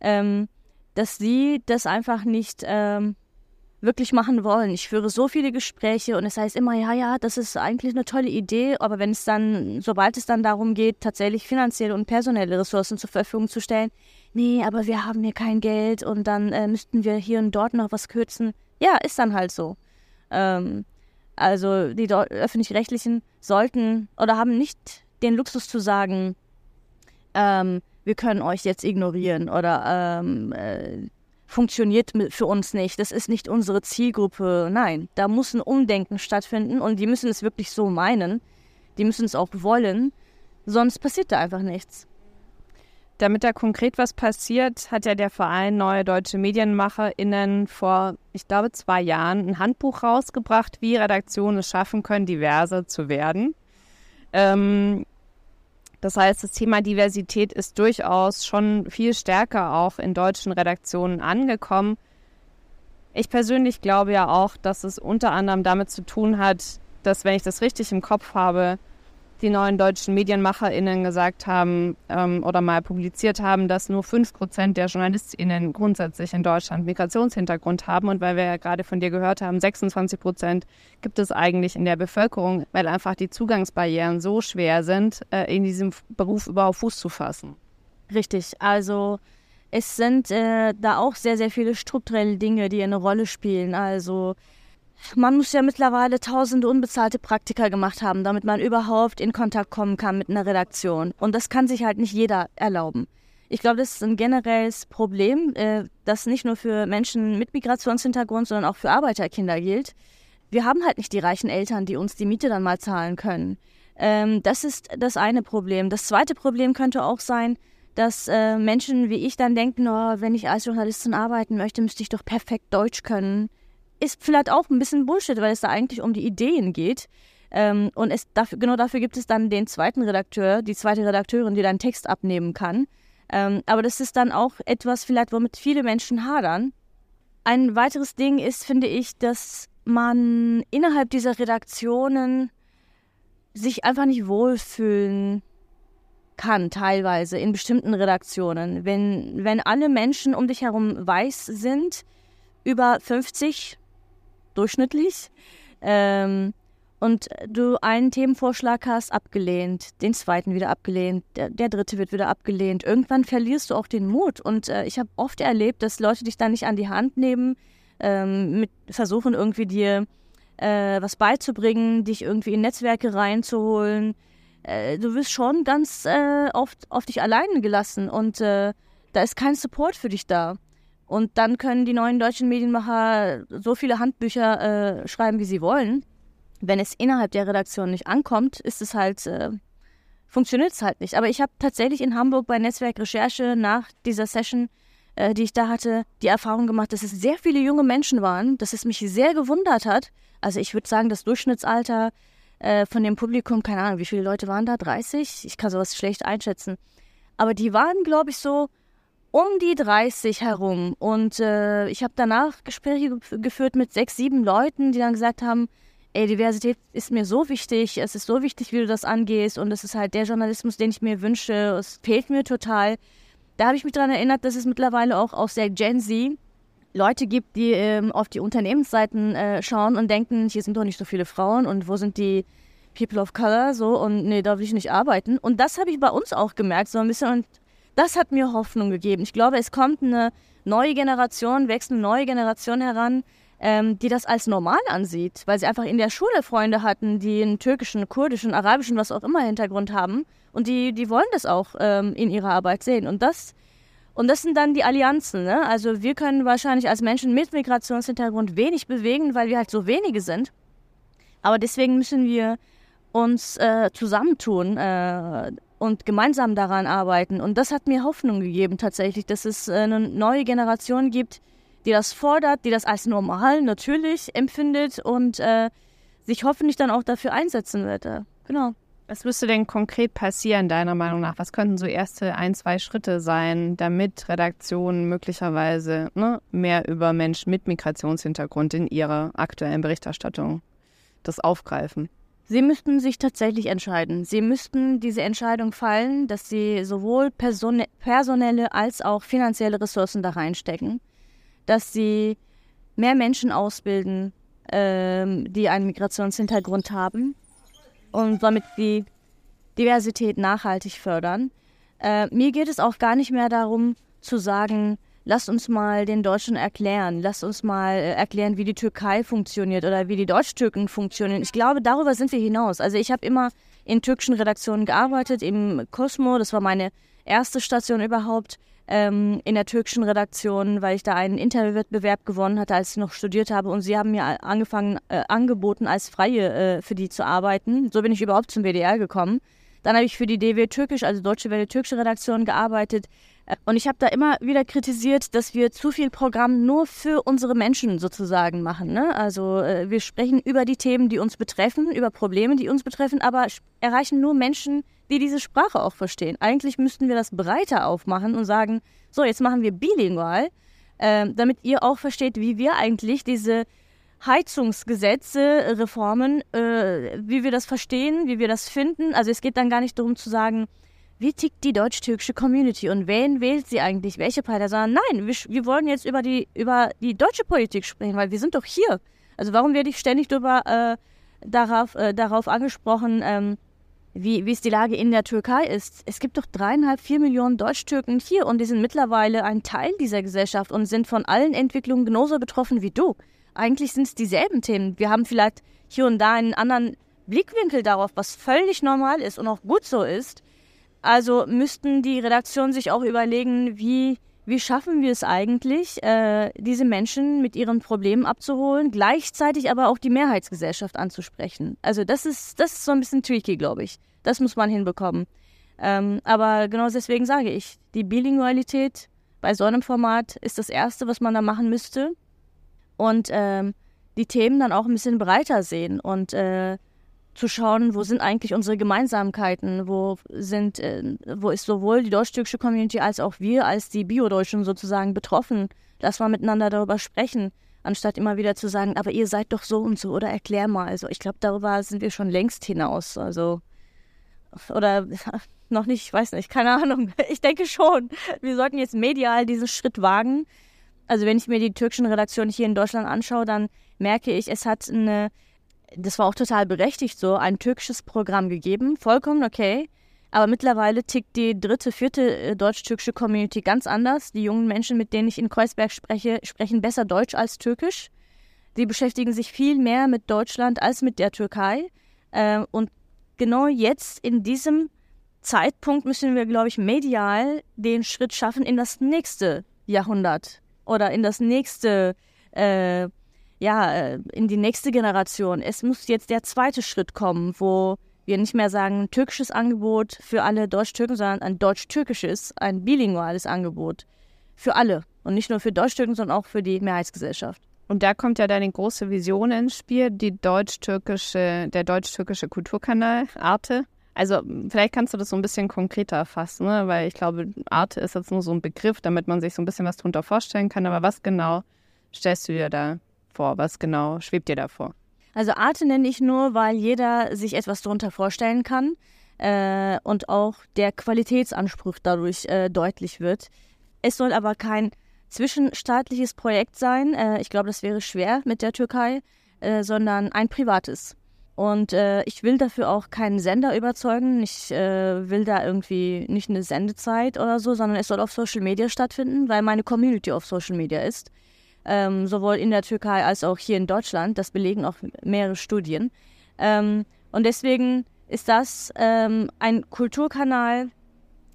ähm, dass sie das einfach nicht ähm, wirklich machen wollen. Ich führe so viele Gespräche und es heißt immer, ja, ja, das ist eigentlich eine tolle Idee, aber wenn es dann, sobald es dann darum geht, tatsächlich finanzielle und personelle Ressourcen zur Verfügung zu stellen, nee, aber wir haben hier kein Geld und dann äh, müssten wir hier und dort noch was kürzen. Ja, ist dann halt so. Ähm, also die öffentlich-rechtlichen sollten oder haben nicht den Luxus zu sagen, ähm, wir können euch jetzt ignorieren oder ähm, äh, funktioniert für uns nicht, das ist nicht unsere Zielgruppe. Nein, da muss ein Umdenken stattfinden und die müssen es wirklich so meinen, die müssen es auch wollen, sonst passiert da einfach nichts. Damit da konkret was passiert, hat ja der Verein Neue Deutsche MedienmacherInnen vor, ich glaube, zwei Jahren ein Handbuch rausgebracht, wie Redaktionen es schaffen können, diverser zu werden. Ähm, das heißt, das Thema Diversität ist durchaus schon viel stärker auch in deutschen Redaktionen angekommen. Ich persönlich glaube ja auch, dass es unter anderem damit zu tun hat, dass, wenn ich das richtig im Kopf habe, die neuen deutschen MedienmacherInnen gesagt haben ähm, oder mal publiziert haben, dass nur 5% der JournalistInnen grundsätzlich in Deutschland Migrationshintergrund haben. Und weil wir ja gerade von dir gehört haben, 26% gibt es eigentlich in der Bevölkerung, weil einfach die Zugangsbarrieren so schwer sind, äh, in diesem Beruf überhaupt Fuß zu fassen. Richtig, also es sind äh, da auch sehr, sehr viele strukturelle Dinge, die eine Rolle spielen. Also man muss ja mittlerweile tausende unbezahlte Praktika gemacht haben, damit man überhaupt in Kontakt kommen kann mit einer Redaktion. Und das kann sich halt nicht jeder erlauben. Ich glaube, das ist ein generelles Problem, äh, das nicht nur für Menschen mit Migrationshintergrund, sondern auch für Arbeiterkinder gilt. Wir haben halt nicht die reichen Eltern, die uns die Miete dann mal zahlen können. Ähm, das ist das eine Problem. Das zweite Problem könnte auch sein, dass äh, Menschen wie ich dann denken, oh, wenn ich als Journalistin arbeiten möchte, müsste ich doch perfekt Deutsch können ist vielleicht auch ein bisschen Bullshit, weil es da eigentlich um die Ideen geht. Ähm, und es dafür, genau dafür gibt es dann den zweiten Redakteur, die zweite Redakteurin, die dann Text abnehmen kann. Ähm, aber das ist dann auch etwas vielleicht, womit viele Menschen hadern. Ein weiteres Ding ist, finde ich, dass man innerhalb dieser Redaktionen sich einfach nicht wohlfühlen kann, teilweise in bestimmten Redaktionen. Wenn, wenn alle Menschen um dich herum weiß sind, über 50, durchschnittlich. Ähm, und du einen Themenvorschlag hast, abgelehnt, den zweiten wieder abgelehnt, der, der dritte wird wieder abgelehnt. Irgendwann verlierst du auch den Mut. Und äh, ich habe oft erlebt, dass Leute dich dann nicht an die Hand nehmen, ähm, mit, versuchen irgendwie dir äh, was beizubringen, dich irgendwie in Netzwerke reinzuholen. Äh, du wirst schon ganz äh, oft auf dich alleine gelassen und äh, da ist kein Support für dich da. Und dann können die neuen deutschen Medienmacher so viele Handbücher äh, schreiben, wie sie wollen wenn es innerhalb der Redaktion nicht ankommt, ist es halt, äh, funktioniert es halt nicht. Aber ich habe tatsächlich in Hamburg bei Netzwerk Recherche nach dieser Session, äh, die ich da hatte, die Erfahrung gemacht, dass es sehr viele junge Menschen waren, dass es mich sehr gewundert hat. Also ich würde sagen, das Durchschnittsalter äh, von dem Publikum, keine Ahnung, wie viele Leute waren da? 30? Ich kann sowas schlecht einschätzen. Aber die waren, glaube ich, so um die 30 herum. Und äh, ich habe danach Gespräche geführt mit sechs, sieben Leuten, die dann gesagt haben, ey, Diversität ist mir so wichtig, es ist so wichtig, wie du das angehst und es ist halt der Journalismus, den ich mir wünsche, es fehlt mir total. Da habe ich mich daran erinnert, dass es mittlerweile auch aus der Gen Z Leute gibt, die ähm, auf die Unternehmensseiten äh, schauen und denken, hier sind doch nicht so viele Frauen und wo sind die People of Color so und nee, da will ich nicht arbeiten. Und das habe ich bei uns auch gemerkt, so ein bisschen und das hat mir Hoffnung gegeben. Ich glaube, es kommt eine neue Generation, wächst eine neue Generation heran, ähm, die das als normal ansieht, weil sie einfach in der Schule Freunde hatten, die einen türkischen, kurdischen, arabischen, was auch immer Hintergrund haben. Und die, die wollen das auch ähm, in ihrer Arbeit sehen. Und das, und das sind dann die Allianzen. Ne? Also wir können wahrscheinlich als Menschen mit Migrationshintergrund wenig bewegen, weil wir halt so wenige sind. Aber deswegen müssen wir uns äh, zusammentun äh, und gemeinsam daran arbeiten. Und das hat mir Hoffnung gegeben tatsächlich, dass es äh, eine neue Generation gibt, die das fordert, die das als normal, natürlich empfindet und äh, sich hoffentlich dann auch dafür einsetzen wird. Äh, genau. Was müsste denn konkret passieren, deiner Meinung nach? Was könnten so erste ein, zwei Schritte sein, damit Redaktionen möglicherweise ne, mehr über Menschen mit Migrationshintergrund in ihrer aktuellen Berichterstattung das aufgreifen? Sie müssten sich tatsächlich entscheiden. Sie müssten diese Entscheidung fallen, dass sie sowohl personelle als auch finanzielle Ressourcen da reinstecken dass sie mehr Menschen ausbilden, ähm, die einen Migrationshintergrund haben und damit die Diversität nachhaltig fördern. Äh, mir geht es auch gar nicht mehr darum zu sagen, lasst uns mal den Deutschen erklären, lasst uns mal äh, erklären, wie die Türkei funktioniert oder wie die Deutsch-Türken funktionieren. Ich glaube, darüber sind wir hinaus. Also ich habe immer in türkischen Redaktionen gearbeitet, im Cosmo, das war meine erste Station überhaupt ähm, in der türkischen Redaktion, weil ich da einen Interviewwettbewerb gewonnen hatte, als ich noch studiert habe. Und sie haben mir angefangen, äh, angeboten, als Freie äh, für die zu arbeiten. So bin ich überhaupt zum WDR gekommen. Dann habe ich für die DW Türkisch, also Deutsche Welle Türkische Redaktion, gearbeitet. Und ich habe da immer wieder kritisiert, dass wir zu viel Programm nur für unsere Menschen sozusagen machen. Ne? Also äh, wir sprechen über die Themen, die uns betreffen, über Probleme, die uns betreffen, aber erreichen nur Menschen, die diese Sprache auch verstehen. Eigentlich müssten wir das breiter aufmachen und sagen, so, jetzt machen wir bilingual, äh, damit ihr auch versteht, wie wir eigentlich diese Heizungsgesetze, Reformen, äh, wie wir das verstehen, wie wir das finden. Also es geht dann gar nicht darum zu sagen, wie tickt die deutsch-türkische Community und wen wählt sie eigentlich, welche Partei, sondern nein, wir, wir, wollen jetzt über die, über die deutsche Politik sprechen, weil wir sind doch hier. Also warum werde ich ständig darüber, äh, darauf, äh, darauf angesprochen, ähm, wie, wie es die Lage in der Türkei ist. Es gibt doch dreieinhalb, vier Millionen Deutsch-Türken hier und die sind mittlerweile ein Teil dieser Gesellschaft und sind von allen Entwicklungen genauso betroffen wie du. Eigentlich sind es dieselben Themen. Wir haben vielleicht hier und da einen anderen Blickwinkel darauf, was völlig normal ist und auch gut so ist. Also müssten die Redaktionen sich auch überlegen, wie, wie schaffen wir es eigentlich, äh, diese Menschen mit ihren Problemen abzuholen, gleichzeitig aber auch die Mehrheitsgesellschaft anzusprechen. Also das ist, das ist so ein bisschen tricky, glaube ich. Das muss man hinbekommen. Ähm, aber genau deswegen sage ich, die Bilingualität bei so einem Format ist das Erste, was man da machen müsste. Und ähm, die Themen dann auch ein bisschen breiter sehen und äh, zu schauen, wo sind eigentlich unsere Gemeinsamkeiten, wo sind, äh, wo ist sowohl die deutsch-türkische Community als auch wir als die Bio-Deutschen sozusagen betroffen. Lass mal miteinander darüber sprechen, anstatt immer wieder zu sagen, aber ihr seid doch so und so oder erklär mal. Also ich glaube, darüber sind wir schon längst hinaus. Also oder noch nicht, ich weiß nicht, keine Ahnung. Ich denke schon. Wir sollten jetzt medial diesen Schritt wagen. Also wenn ich mir die türkischen Redaktionen hier in Deutschland anschaue, dann merke ich, es hat eine das war auch total berechtigt so, ein türkisches Programm gegeben, vollkommen okay. Aber mittlerweile tickt die dritte, vierte äh, deutsch-türkische Community ganz anders. Die jungen Menschen, mit denen ich in Kreuzberg spreche, sprechen besser Deutsch als Türkisch. Sie beschäftigen sich viel mehr mit Deutschland als mit der Türkei. Äh, und genau jetzt, in diesem Zeitpunkt, müssen wir, glaube ich, medial den Schritt schaffen in das nächste Jahrhundert oder in das nächste, äh, ja, äh, in die nächste Generation. Es muss jetzt der zweite Schritt kommen, wo wir nicht mehr sagen, türkisches Angebot für alle Deutsch-Türken, sondern ein deutsch-türkisches, ein bilinguales Angebot für alle. Und nicht nur für Deutsch-Türken, sondern auch für die Mehrheitsgesellschaft. Und da kommt ja deine große Vision ins Spiel, die deutsch-türkische, der deutsch-türkische Kulturkanal Arte. Also vielleicht kannst du das so ein bisschen konkreter fassen, ne? weil ich glaube, Arte ist jetzt nur so ein Begriff, damit man sich so ein bisschen was darunter vorstellen kann. Aber was genau stellst du dir da vor? Was genau schwebt dir da vor? Also Arte nenne ich nur, weil jeder sich etwas darunter vorstellen kann äh, und auch der Qualitätsanspruch dadurch äh, deutlich wird. Es soll aber kein zwischenstaatliches Projekt sein. Äh, ich glaube, das wäre schwer mit der Türkei, äh, sondern ein privates. Und äh, ich will dafür auch keinen Sender überzeugen. Ich äh, will da irgendwie nicht eine Sendezeit oder so, sondern es soll auf Social Media stattfinden, weil meine Community auf Social Media ist ähm, sowohl in der Türkei als auch hier in Deutschland. Das belegen auch mehrere Studien. Ähm, und deswegen ist das ähm, ein Kulturkanal,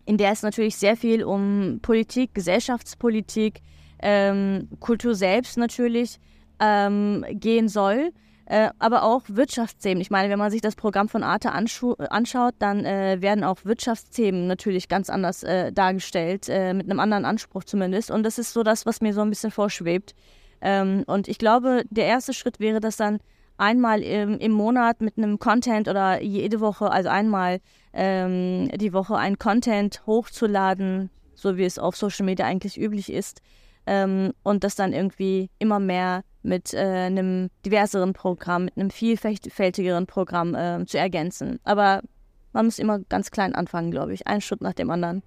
in der es natürlich sehr viel um Politik, Gesellschaftspolitik, ähm, Kultur selbst natürlich ähm, gehen soll äh, aber auch Wirtschaftsthemen. Ich meine, wenn man sich das Programm von Arte anschaut, dann äh, werden auch Wirtschaftsthemen natürlich ganz anders äh, dargestellt, äh, mit einem anderen Anspruch zumindest. Und das ist so das, was mir so ein bisschen vorschwebt. Ähm, und ich glaube, der erste Schritt wäre, das dann einmal im, im Monat mit einem Content oder jede Woche, also einmal ähm, die Woche ein Content hochzuladen, so wie es auf Social Media eigentlich üblich ist. Ähm, und das dann irgendwie immer mehr mit äh, einem diverseren Programm, mit einem vielfältigeren Programm äh, zu ergänzen. Aber man muss immer ganz klein anfangen, glaube ich, einen Schritt nach dem anderen.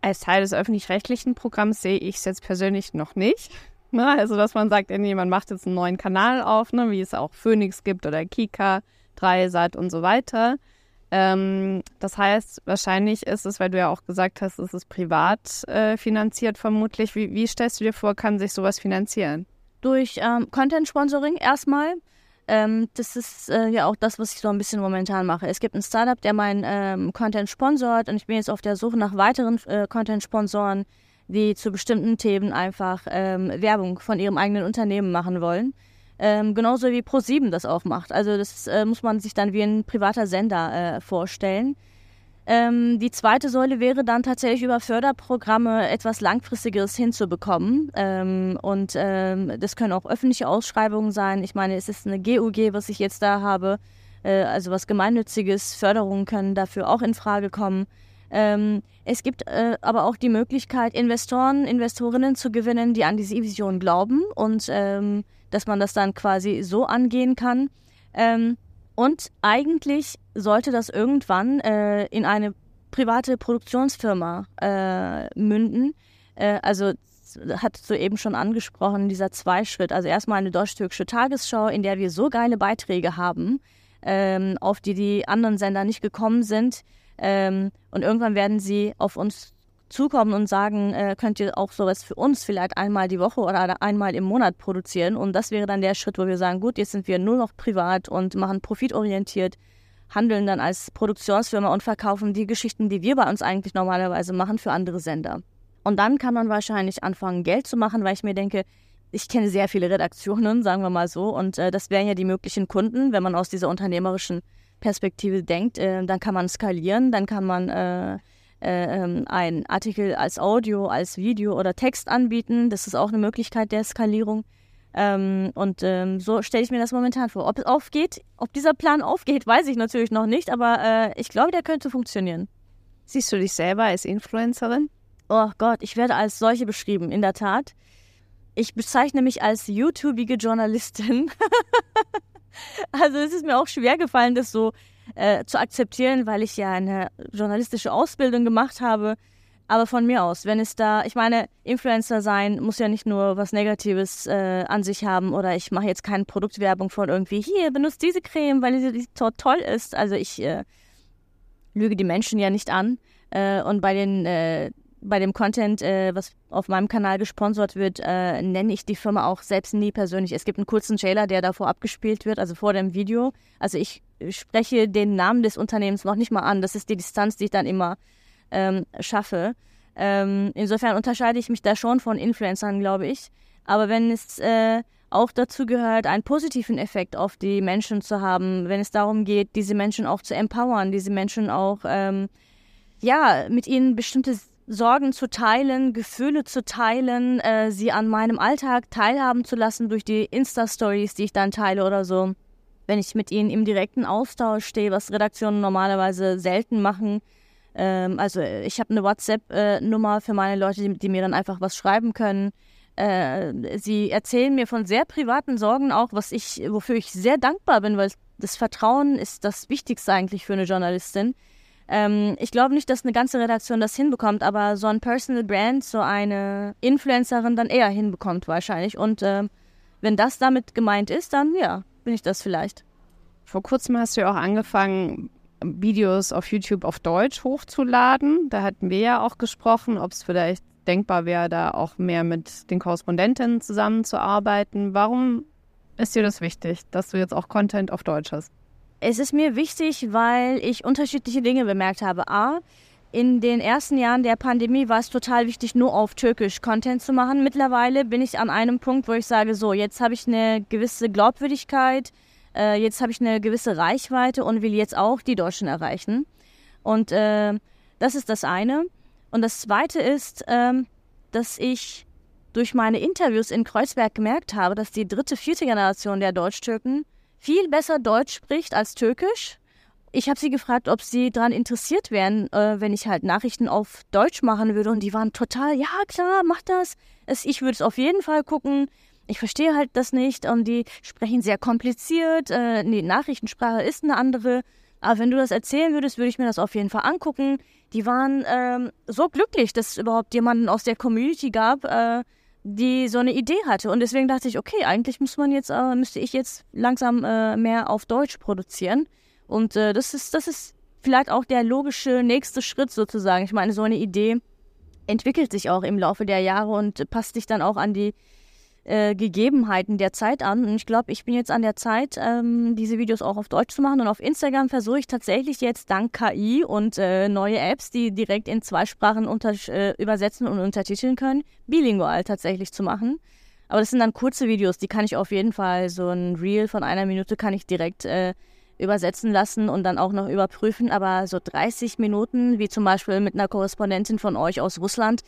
Als Teil des öffentlich-rechtlichen Programms sehe ich es jetzt persönlich noch nicht. Ne? Also, dass man sagt, jemand macht jetzt einen neuen Kanal auf, ne? wie es auch Phoenix gibt oder Kika, Dreisat und so weiter. Ähm, das heißt, wahrscheinlich ist es, weil du ja auch gesagt hast, es ist privat äh, finanziert vermutlich. Wie, wie stellst du dir vor, kann sich sowas finanzieren? durch ähm, Content-Sponsoring erstmal. Ähm, das ist äh, ja auch das, was ich so ein bisschen momentan mache. Es gibt ein Startup, der meinen ähm, Content sponsort und ich bin jetzt auf der Suche nach weiteren äh, Content-Sponsoren, die zu bestimmten Themen einfach ähm, Werbung von ihrem eigenen Unternehmen machen wollen. Ähm, genauso wie Pro7 das auch macht. Also das äh, muss man sich dann wie ein privater Sender äh, vorstellen. Ähm, die zweite Säule wäre dann tatsächlich über Förderprogramme etwas Langfristigeres hinzubekommen. Ähm, und ähm, das können auch öffentliche Ausschreibungen sein. Ich meine, es ist eine GUG, was ich jetzt da habe, äh, also was Gemeinnütziges. Förderungen können dafür auch in Frage kommen. Ähm, es gibt äh, aber auch die Möglichkeit, Investoren, Investorinnen zu gewinnen, die an diese Vision glauben und ähm, dass man das dann quasi so angehen kann. Ähm, und eigentlich sollte das irgendwann äh, in eine private Produktionsfirma äh, münden. Äh, also hat soeben schon angesprochen, dieser Zweischritt. Also erstmal eine deutsch-türkische Tagesschau, in der wir so geile Beiträge haben, ähm, auf die die anderen Sender nicht gekommen sind. Ähm, und irgendwann werden sie auf uns zukommen und sagen, äh, könnt ihr auch sowas für uns vielleicht einmal die Woche oder einmal im Monat produzieren. Und das wäre dann der Schritt, wo wir sagen, gut, jetzt sind wir nur noch privat und machen profitorientiert, handeln dann als Produktionsfirma und verkaufen die Geschichten, die wir bei uns eigentlich normalerweise machen, für andere Sender. Und dann kann man wahrscheinlich anfangen, Geld zu machen, weil ich mir denke, ich kenne sehr viele Redaktionen, sagen wir mal so, und äh, das wären ja die möglichen Kunden, wenn man aus dieser unternehmerischen Perspektive denkt. Äh, dann kann man skalieren, dann kann man äh, äh, ähm, einen Artikel als Audio, als Video oder Text anbieten. Das ist auch eine Möglichkeit der Skalierung. Ähm, und ähm, so stelle ich mir das momentan vor. Ob es aufgeht, ob dieser Plan aufgeht, weiß ich natürlich noch nicht, aber äh, ich glaube, der könnte funktionieren. Siehst du dich selber als Influencerin? Oh Gott, ich werde als solche beschrieben, in der Tat. Ich bezeichne mich als YouTubige Journalistin. also es ist mir auch schwer gefallen, das so äh, zu akzeptieren, weil ich ja eine journalistische Ausbildung gemacht habe. Aber von mir aus, wenn es da, ich meine, Influencer sein muss ja nicht nur was Negatives äh, an sich haben oder ich mache jetzt keine Produktwerbung von irgendwie, hier, benutzt diese Creme, weil sie so toll ist. Also ich äh, lüge die Menschen ja nicht an. Äh, und bei den äh, bei dem Content, äh, was auf meinem Kanal gesponsert wird, äh, nenne ich die Firma auch selbst nie persönlich. Es gibt einen kurzen Trailer, der davor abgespielt wird, also vor dem Video. Also ich spreche den Namen des Unternehmens noch nicht mal an. Das ist die Distanz, die ich dann immer ähm, schaffe. Ähm, insofern unterscheide ich mich da schon von Influencern, glaube ich. Aber wenn es äh, auch dazu gehört, einen positiven Effekt auf die Menschen zu haben, wenn es darum geht, diese Menschen auch zu empowern, diese Menschen auch ähm, ja mit ihnen bestimmte Sorgen zu teilen, Gefühle zu teilen, äh, sie an meinem Alltag teilhaben zu lassen durch die Insta-Stories, die ich dann teile oder so. Wenn ich mit ihnen im direkten Austausch stehe, was Redaktionen normalerweise selten machen, ähm, also ich habe eine WhatsApp-Nummer für meine Leute, die, die, mir dann einfach was schreiben können. Äh, sie erzählen mir von sehr privaten Sorgen auch, was ich, wofür ich sehr dankbar bin, weil das Vertrauen ist das Wichtigste eigentlich für eine Journalistin. Ähm, ich glaube nicht, dass eine ganze Redaktion das hinbekommt, aber so ein Personal Brand, so eine Influencerin dann eher hinbekommt wahrscheinlich. Und äh, wenn das damit gemeint ist, dann ja, bin ich das vielleicht. Vor kurzem hast du ja auch angefangen, Videos auf YouTube auf Deutsch hochzuladen. Da hatten wir ja auch gesprochen, ob es vielleicht denkbar wäre, da auch mehr mit den Korrespondentinnen zusammenzuarbeiten. Warum ist dir das wichtig, dass du jetzt auch Content auf Deutsch hast? Es ist mir wichtig, weil ich unterschiedliche Dinge bemerkt habe. A, in den ersten Jahren der Pandemie war es total wichtig, nur auf Türkisch Content zu machen. Mittlerweile bin ich an einem Punkt, wo ich sage, so, jetzt habe ich eine gewisse Glaubwürdigkeit, äh, jetzt habe ich eine gewisse Reichweite und will jetzt auch die Deutschen erreichen. Und äh, das ist das eine. Und das zweite ist, äh, dass ich durch meine Interviews in Kreuzberg gemerkt habe, dass die dritte, vierte Generation der Deutsch-Türken viel besser Deutsch spricht als Türkisch. Ich habe sie gefragt, ob sie daran interessiert wären, äh, wenn ich halt Nachrichten auf Deutsch machen würde. Und die waren total, ja klar, mach das. Es, ich würde es auf jeden Fall gucken ich verstehe halt das nicht und die sprechen sehr kompliziert. Äh, die Nachrichtensprache ist eine andere. Aber wenn du das erzählen würdest, würde ich mir das auf jeden Fall angucken. Die waren ähm, so glücklich, dass es überhaupt jemanden aus der Community gab, äh, die so eine Idee hatte. Und deswegen dachte ich, okay, eigentlich muss man jetzt, äh, müsste ich jetzt langsam äh, mehr auf Deutsch produzieren. Und äh, das ist, das ist vielleicht auch der logische nächste Schritt sozusagen. Ich meine, so eine Idee entwickelt sich auch im Laufe der Jahre und passt sich dann auch an die äh, Gegebenheiten der Zeit an. Und ich glaube, ich bin jetzt an der Zeit, ähm, diese Videos auch auf Deutsch zu machen. Und auf Instagram versuche ich tatsächlich jetzt dank KI und äh, neue Apps, die direkt in zwei Sprachen äh, übersetzen und untertiteln können, bilingual tatsächlich zu machen. Aber das sind dann kurze Videos, die kann ich auf jeden Fall, so ein Reel von einer Minute kann ich direkt äh, übersetzen lassen und dann auch noch überprüfen. Aber so 30 Minuten, wie zum Beispiel mit einer Korrespondentin von euch aus Russland,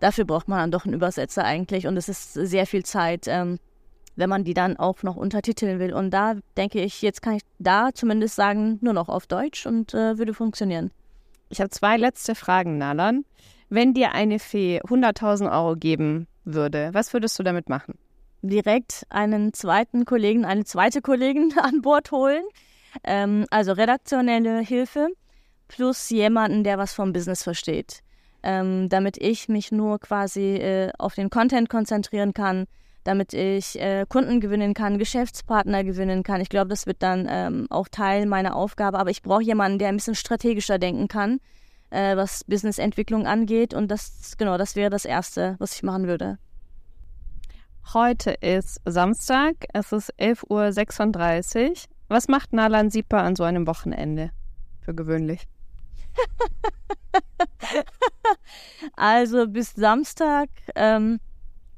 dafür braucht man dann doch einen Übersetzer eigentlich und es ist sehr viel Zeit, ähm, wenn man die dann auch noch untertiteln will. Und da denke ich, jetzt kann ich da zumindest sagen, nur noch auf Deutsch und äh, würde funktionieren. Ich habe zwei letzte Fragen, Nalan. Wenn dir eine Fee 100.000 Euro geben würde, was würdest du damit machen? Direkt einen zweiten Kollegen, eine zweite Kollegin an Bord holen. Ähm, also redaktionelle Hilfe plus jemanden, der was vom Business versteht ähm, damit ich mich nur quasi äh, auf den Content konzentrieren kann, damit ich äh, Kunden gewinnen kann, Geschäftspartner gewinnen kann. Ich glaube, das wird dann ähm, auch Teil meiner Aufgabe. Aber ich brauche jemanden, der ein bisschen strategischer denken kann, äh, was Businessentwicklung angeht. Und das, genau, das wäre das Erste, was ich machen würde. Heute ist Samstag, es ist 11.36 Uhr. Was macht Nalan Sieper an so einem Wochenende für gewöhnlich? Also bis Samstag ähm,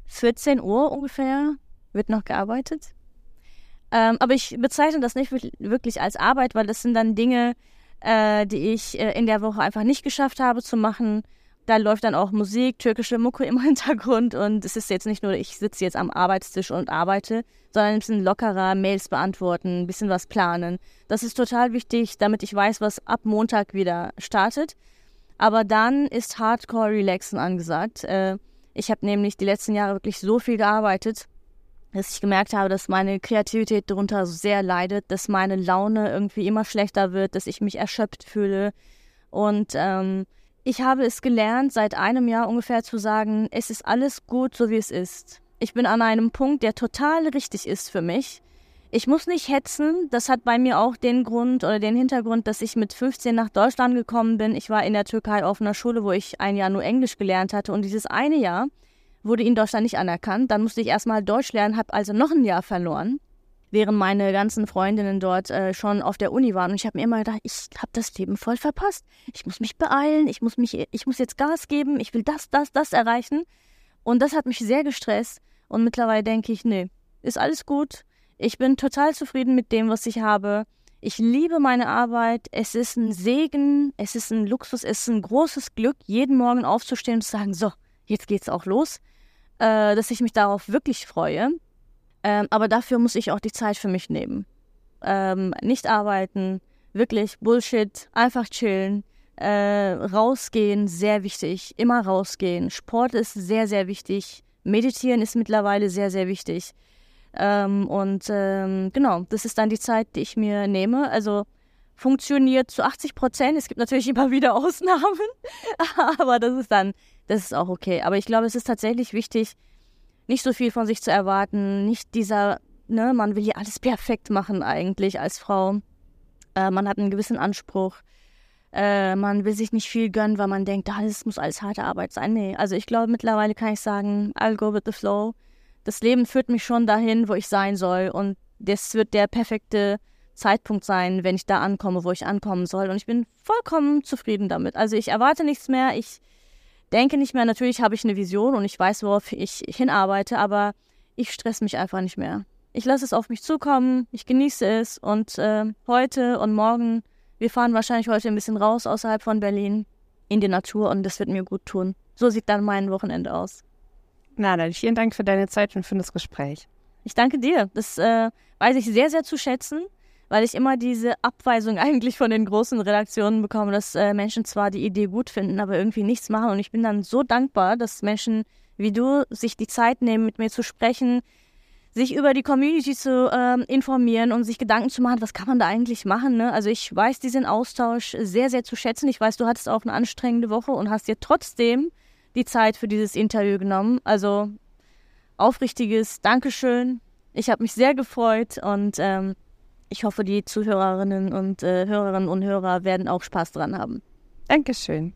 14 Uhr ungefähr wird noch gearbeitet. Ähm, aber ich bezeichne das nicht wirklich als Arbeit, weil das sind dann Dinge, äh, die ich äh, in der Woche einfach nicht geschafft habe zu machen. Da läuft dann auch Musik, türkische Mucke im Hintergrund und es ist jetzt nicht nur, ich sitze jetzt am Arbeitstisch und arbeite, sondern ein bisschen lockerer, Mails beantworten, ein bisschen was planen. Das ist total wichtig, damit ich weiß, was ab Montag wieder startet. Aber dann ist Hardcore Relaxen angesagt. Äh, ich habe nämlich die letzten Jahre wirklich so viel gearbeitet, dass ich gemerkt habe, dass meine Kreativität darunter sehr leidet, dass meine Laune irgendwie immer schlechter wird, dass ich mich erschöpft fühle. Und ähm, ich habe es gelernt, seit einem Jahr ungefähr zu sagen, es ist alles gut, so wie es ist. Ich bin an einem Punkt, der total richtig ist für mich. Ich muss nicht hetzen. Das hat bei mir auch den Grund oder den Hintergrund, dass ich mit 15 nach Deutschland gekommen bin. Ich war in der Türkei auf einer Schule, wo ich ein Jahr nur Englisch gelernt hatte. Und dieses eine Jahr wurde in Deutschland nicht anerkannt. Dann musste ich erstmal Deutsch lernen, habe also noch ein Jahr verloren, während meine ganzen Freundinnen dort äh, schon auf der Uni waren. Und ich habe mir immer gedacht, ich habe das Leben voll verpasst. Ich muss mich beeilen, ich muss, mich, ich muss jetzt Gas geben, ich will das, das, das erreichen. Und das hat mich sehr gestresst. Und mittlerweile denke ich, nee, ist alles gut. Ich bin total zufrieden mit dem, was ich habe. Ich liebe meine Arbeit. Es ist ein Segen, es ist ein Luxus, es ist ein großes Glück, jeden Morgen aufzustehen und zu sagen, so, jetzt geht's auch los äh, dass ich mich darauf wirklich freue. Ähm, aber dafür muss ich auch die Zeit für mich nehmen. Ähm, nicht arbeiten, wirklich Bullshit, einfach chillen, äh, rausgehen, sehr wichtig, immer rausgehen. Sport ist sehr, sehr wichtig. Meditieren ist mittlerweile sehr, sehr wichtig. Ähm, und ähm, genau, das ist dann die Zeit, die ich mir nehme. Also funktioniert zu 80 Prozent. Es gibt natürlich immer wieder Ausnahmen, aber das ist dann das ist auch okay. Aber ich glaube, es ist tatsächlich wichtig, nicht so viel von sich zu erwarten, nicht dieser, ne, man will ja alles perfekt machen eigentlich als Frau. Äh, man hat einen gewissen Anspruch. Äh, man will sich nicht viel gönnen, weil man denkt, das muss alles harte Arbeit sein. Nee, also ich glaube, mittlerweile kann ich sagen, I'll go with the flow. Das Leben führt mich schon dahin, wo ich sein soll. Und das wird der perfekte Zeitpunkt sein, wenn ich da ankomme, wo ich ankommen soll. Und ich bin vollkommen zufrieden damit. Also ich erwarte nichts mehr. Ich denke nicht mehr, natürlich habe ich eine Vision und ich weiß, worauf ich hinarbeite, aber ich stress mich einfach nicht mehr. Ich lasse es auf mich zukommen, ich genieße es und äh, heute und morgen, wir fahren wahrscheinlich heute ein bisschen raus außerhalb von Berlin in die Natur und das wird mir gut tun. So sieht dann mein Wochenende aus. Na, dann vielen Dank für deine Zeit und für das Gespräch. Ich danke dir. Das äh, weiß ich sehr, sehr zu schätzen weil ich immer diese Abweisung eigentlich von den großen Redaktionen bekomme, dass äh, Menschen zwar die Idee gut finden, aber irgendwie nichts machen. Und ich bin dann so dankbar, dass Menschen wie du sich die Zeit nehmen, mit mir zu sprechen, sich über die Community zu ähm, informieren und sich Gedanken zu machen, was kann man da eigentlich machen. Ne? Also ich weiß diesen Austausch sehr, sehr zu schätzen. Ich weiß, du hattest auch eine anstrengende Woche und hast dir trotzdem die Zeit für dieses Interview genommen. Also aufrichtiges Dankeschön. Ich habe mich sehr gefreut und ähm, ich hoffe, die Zuhörerinnen und äh, Hörerinnen und Hörer werden auch Spaß dran haben. Dankeschön.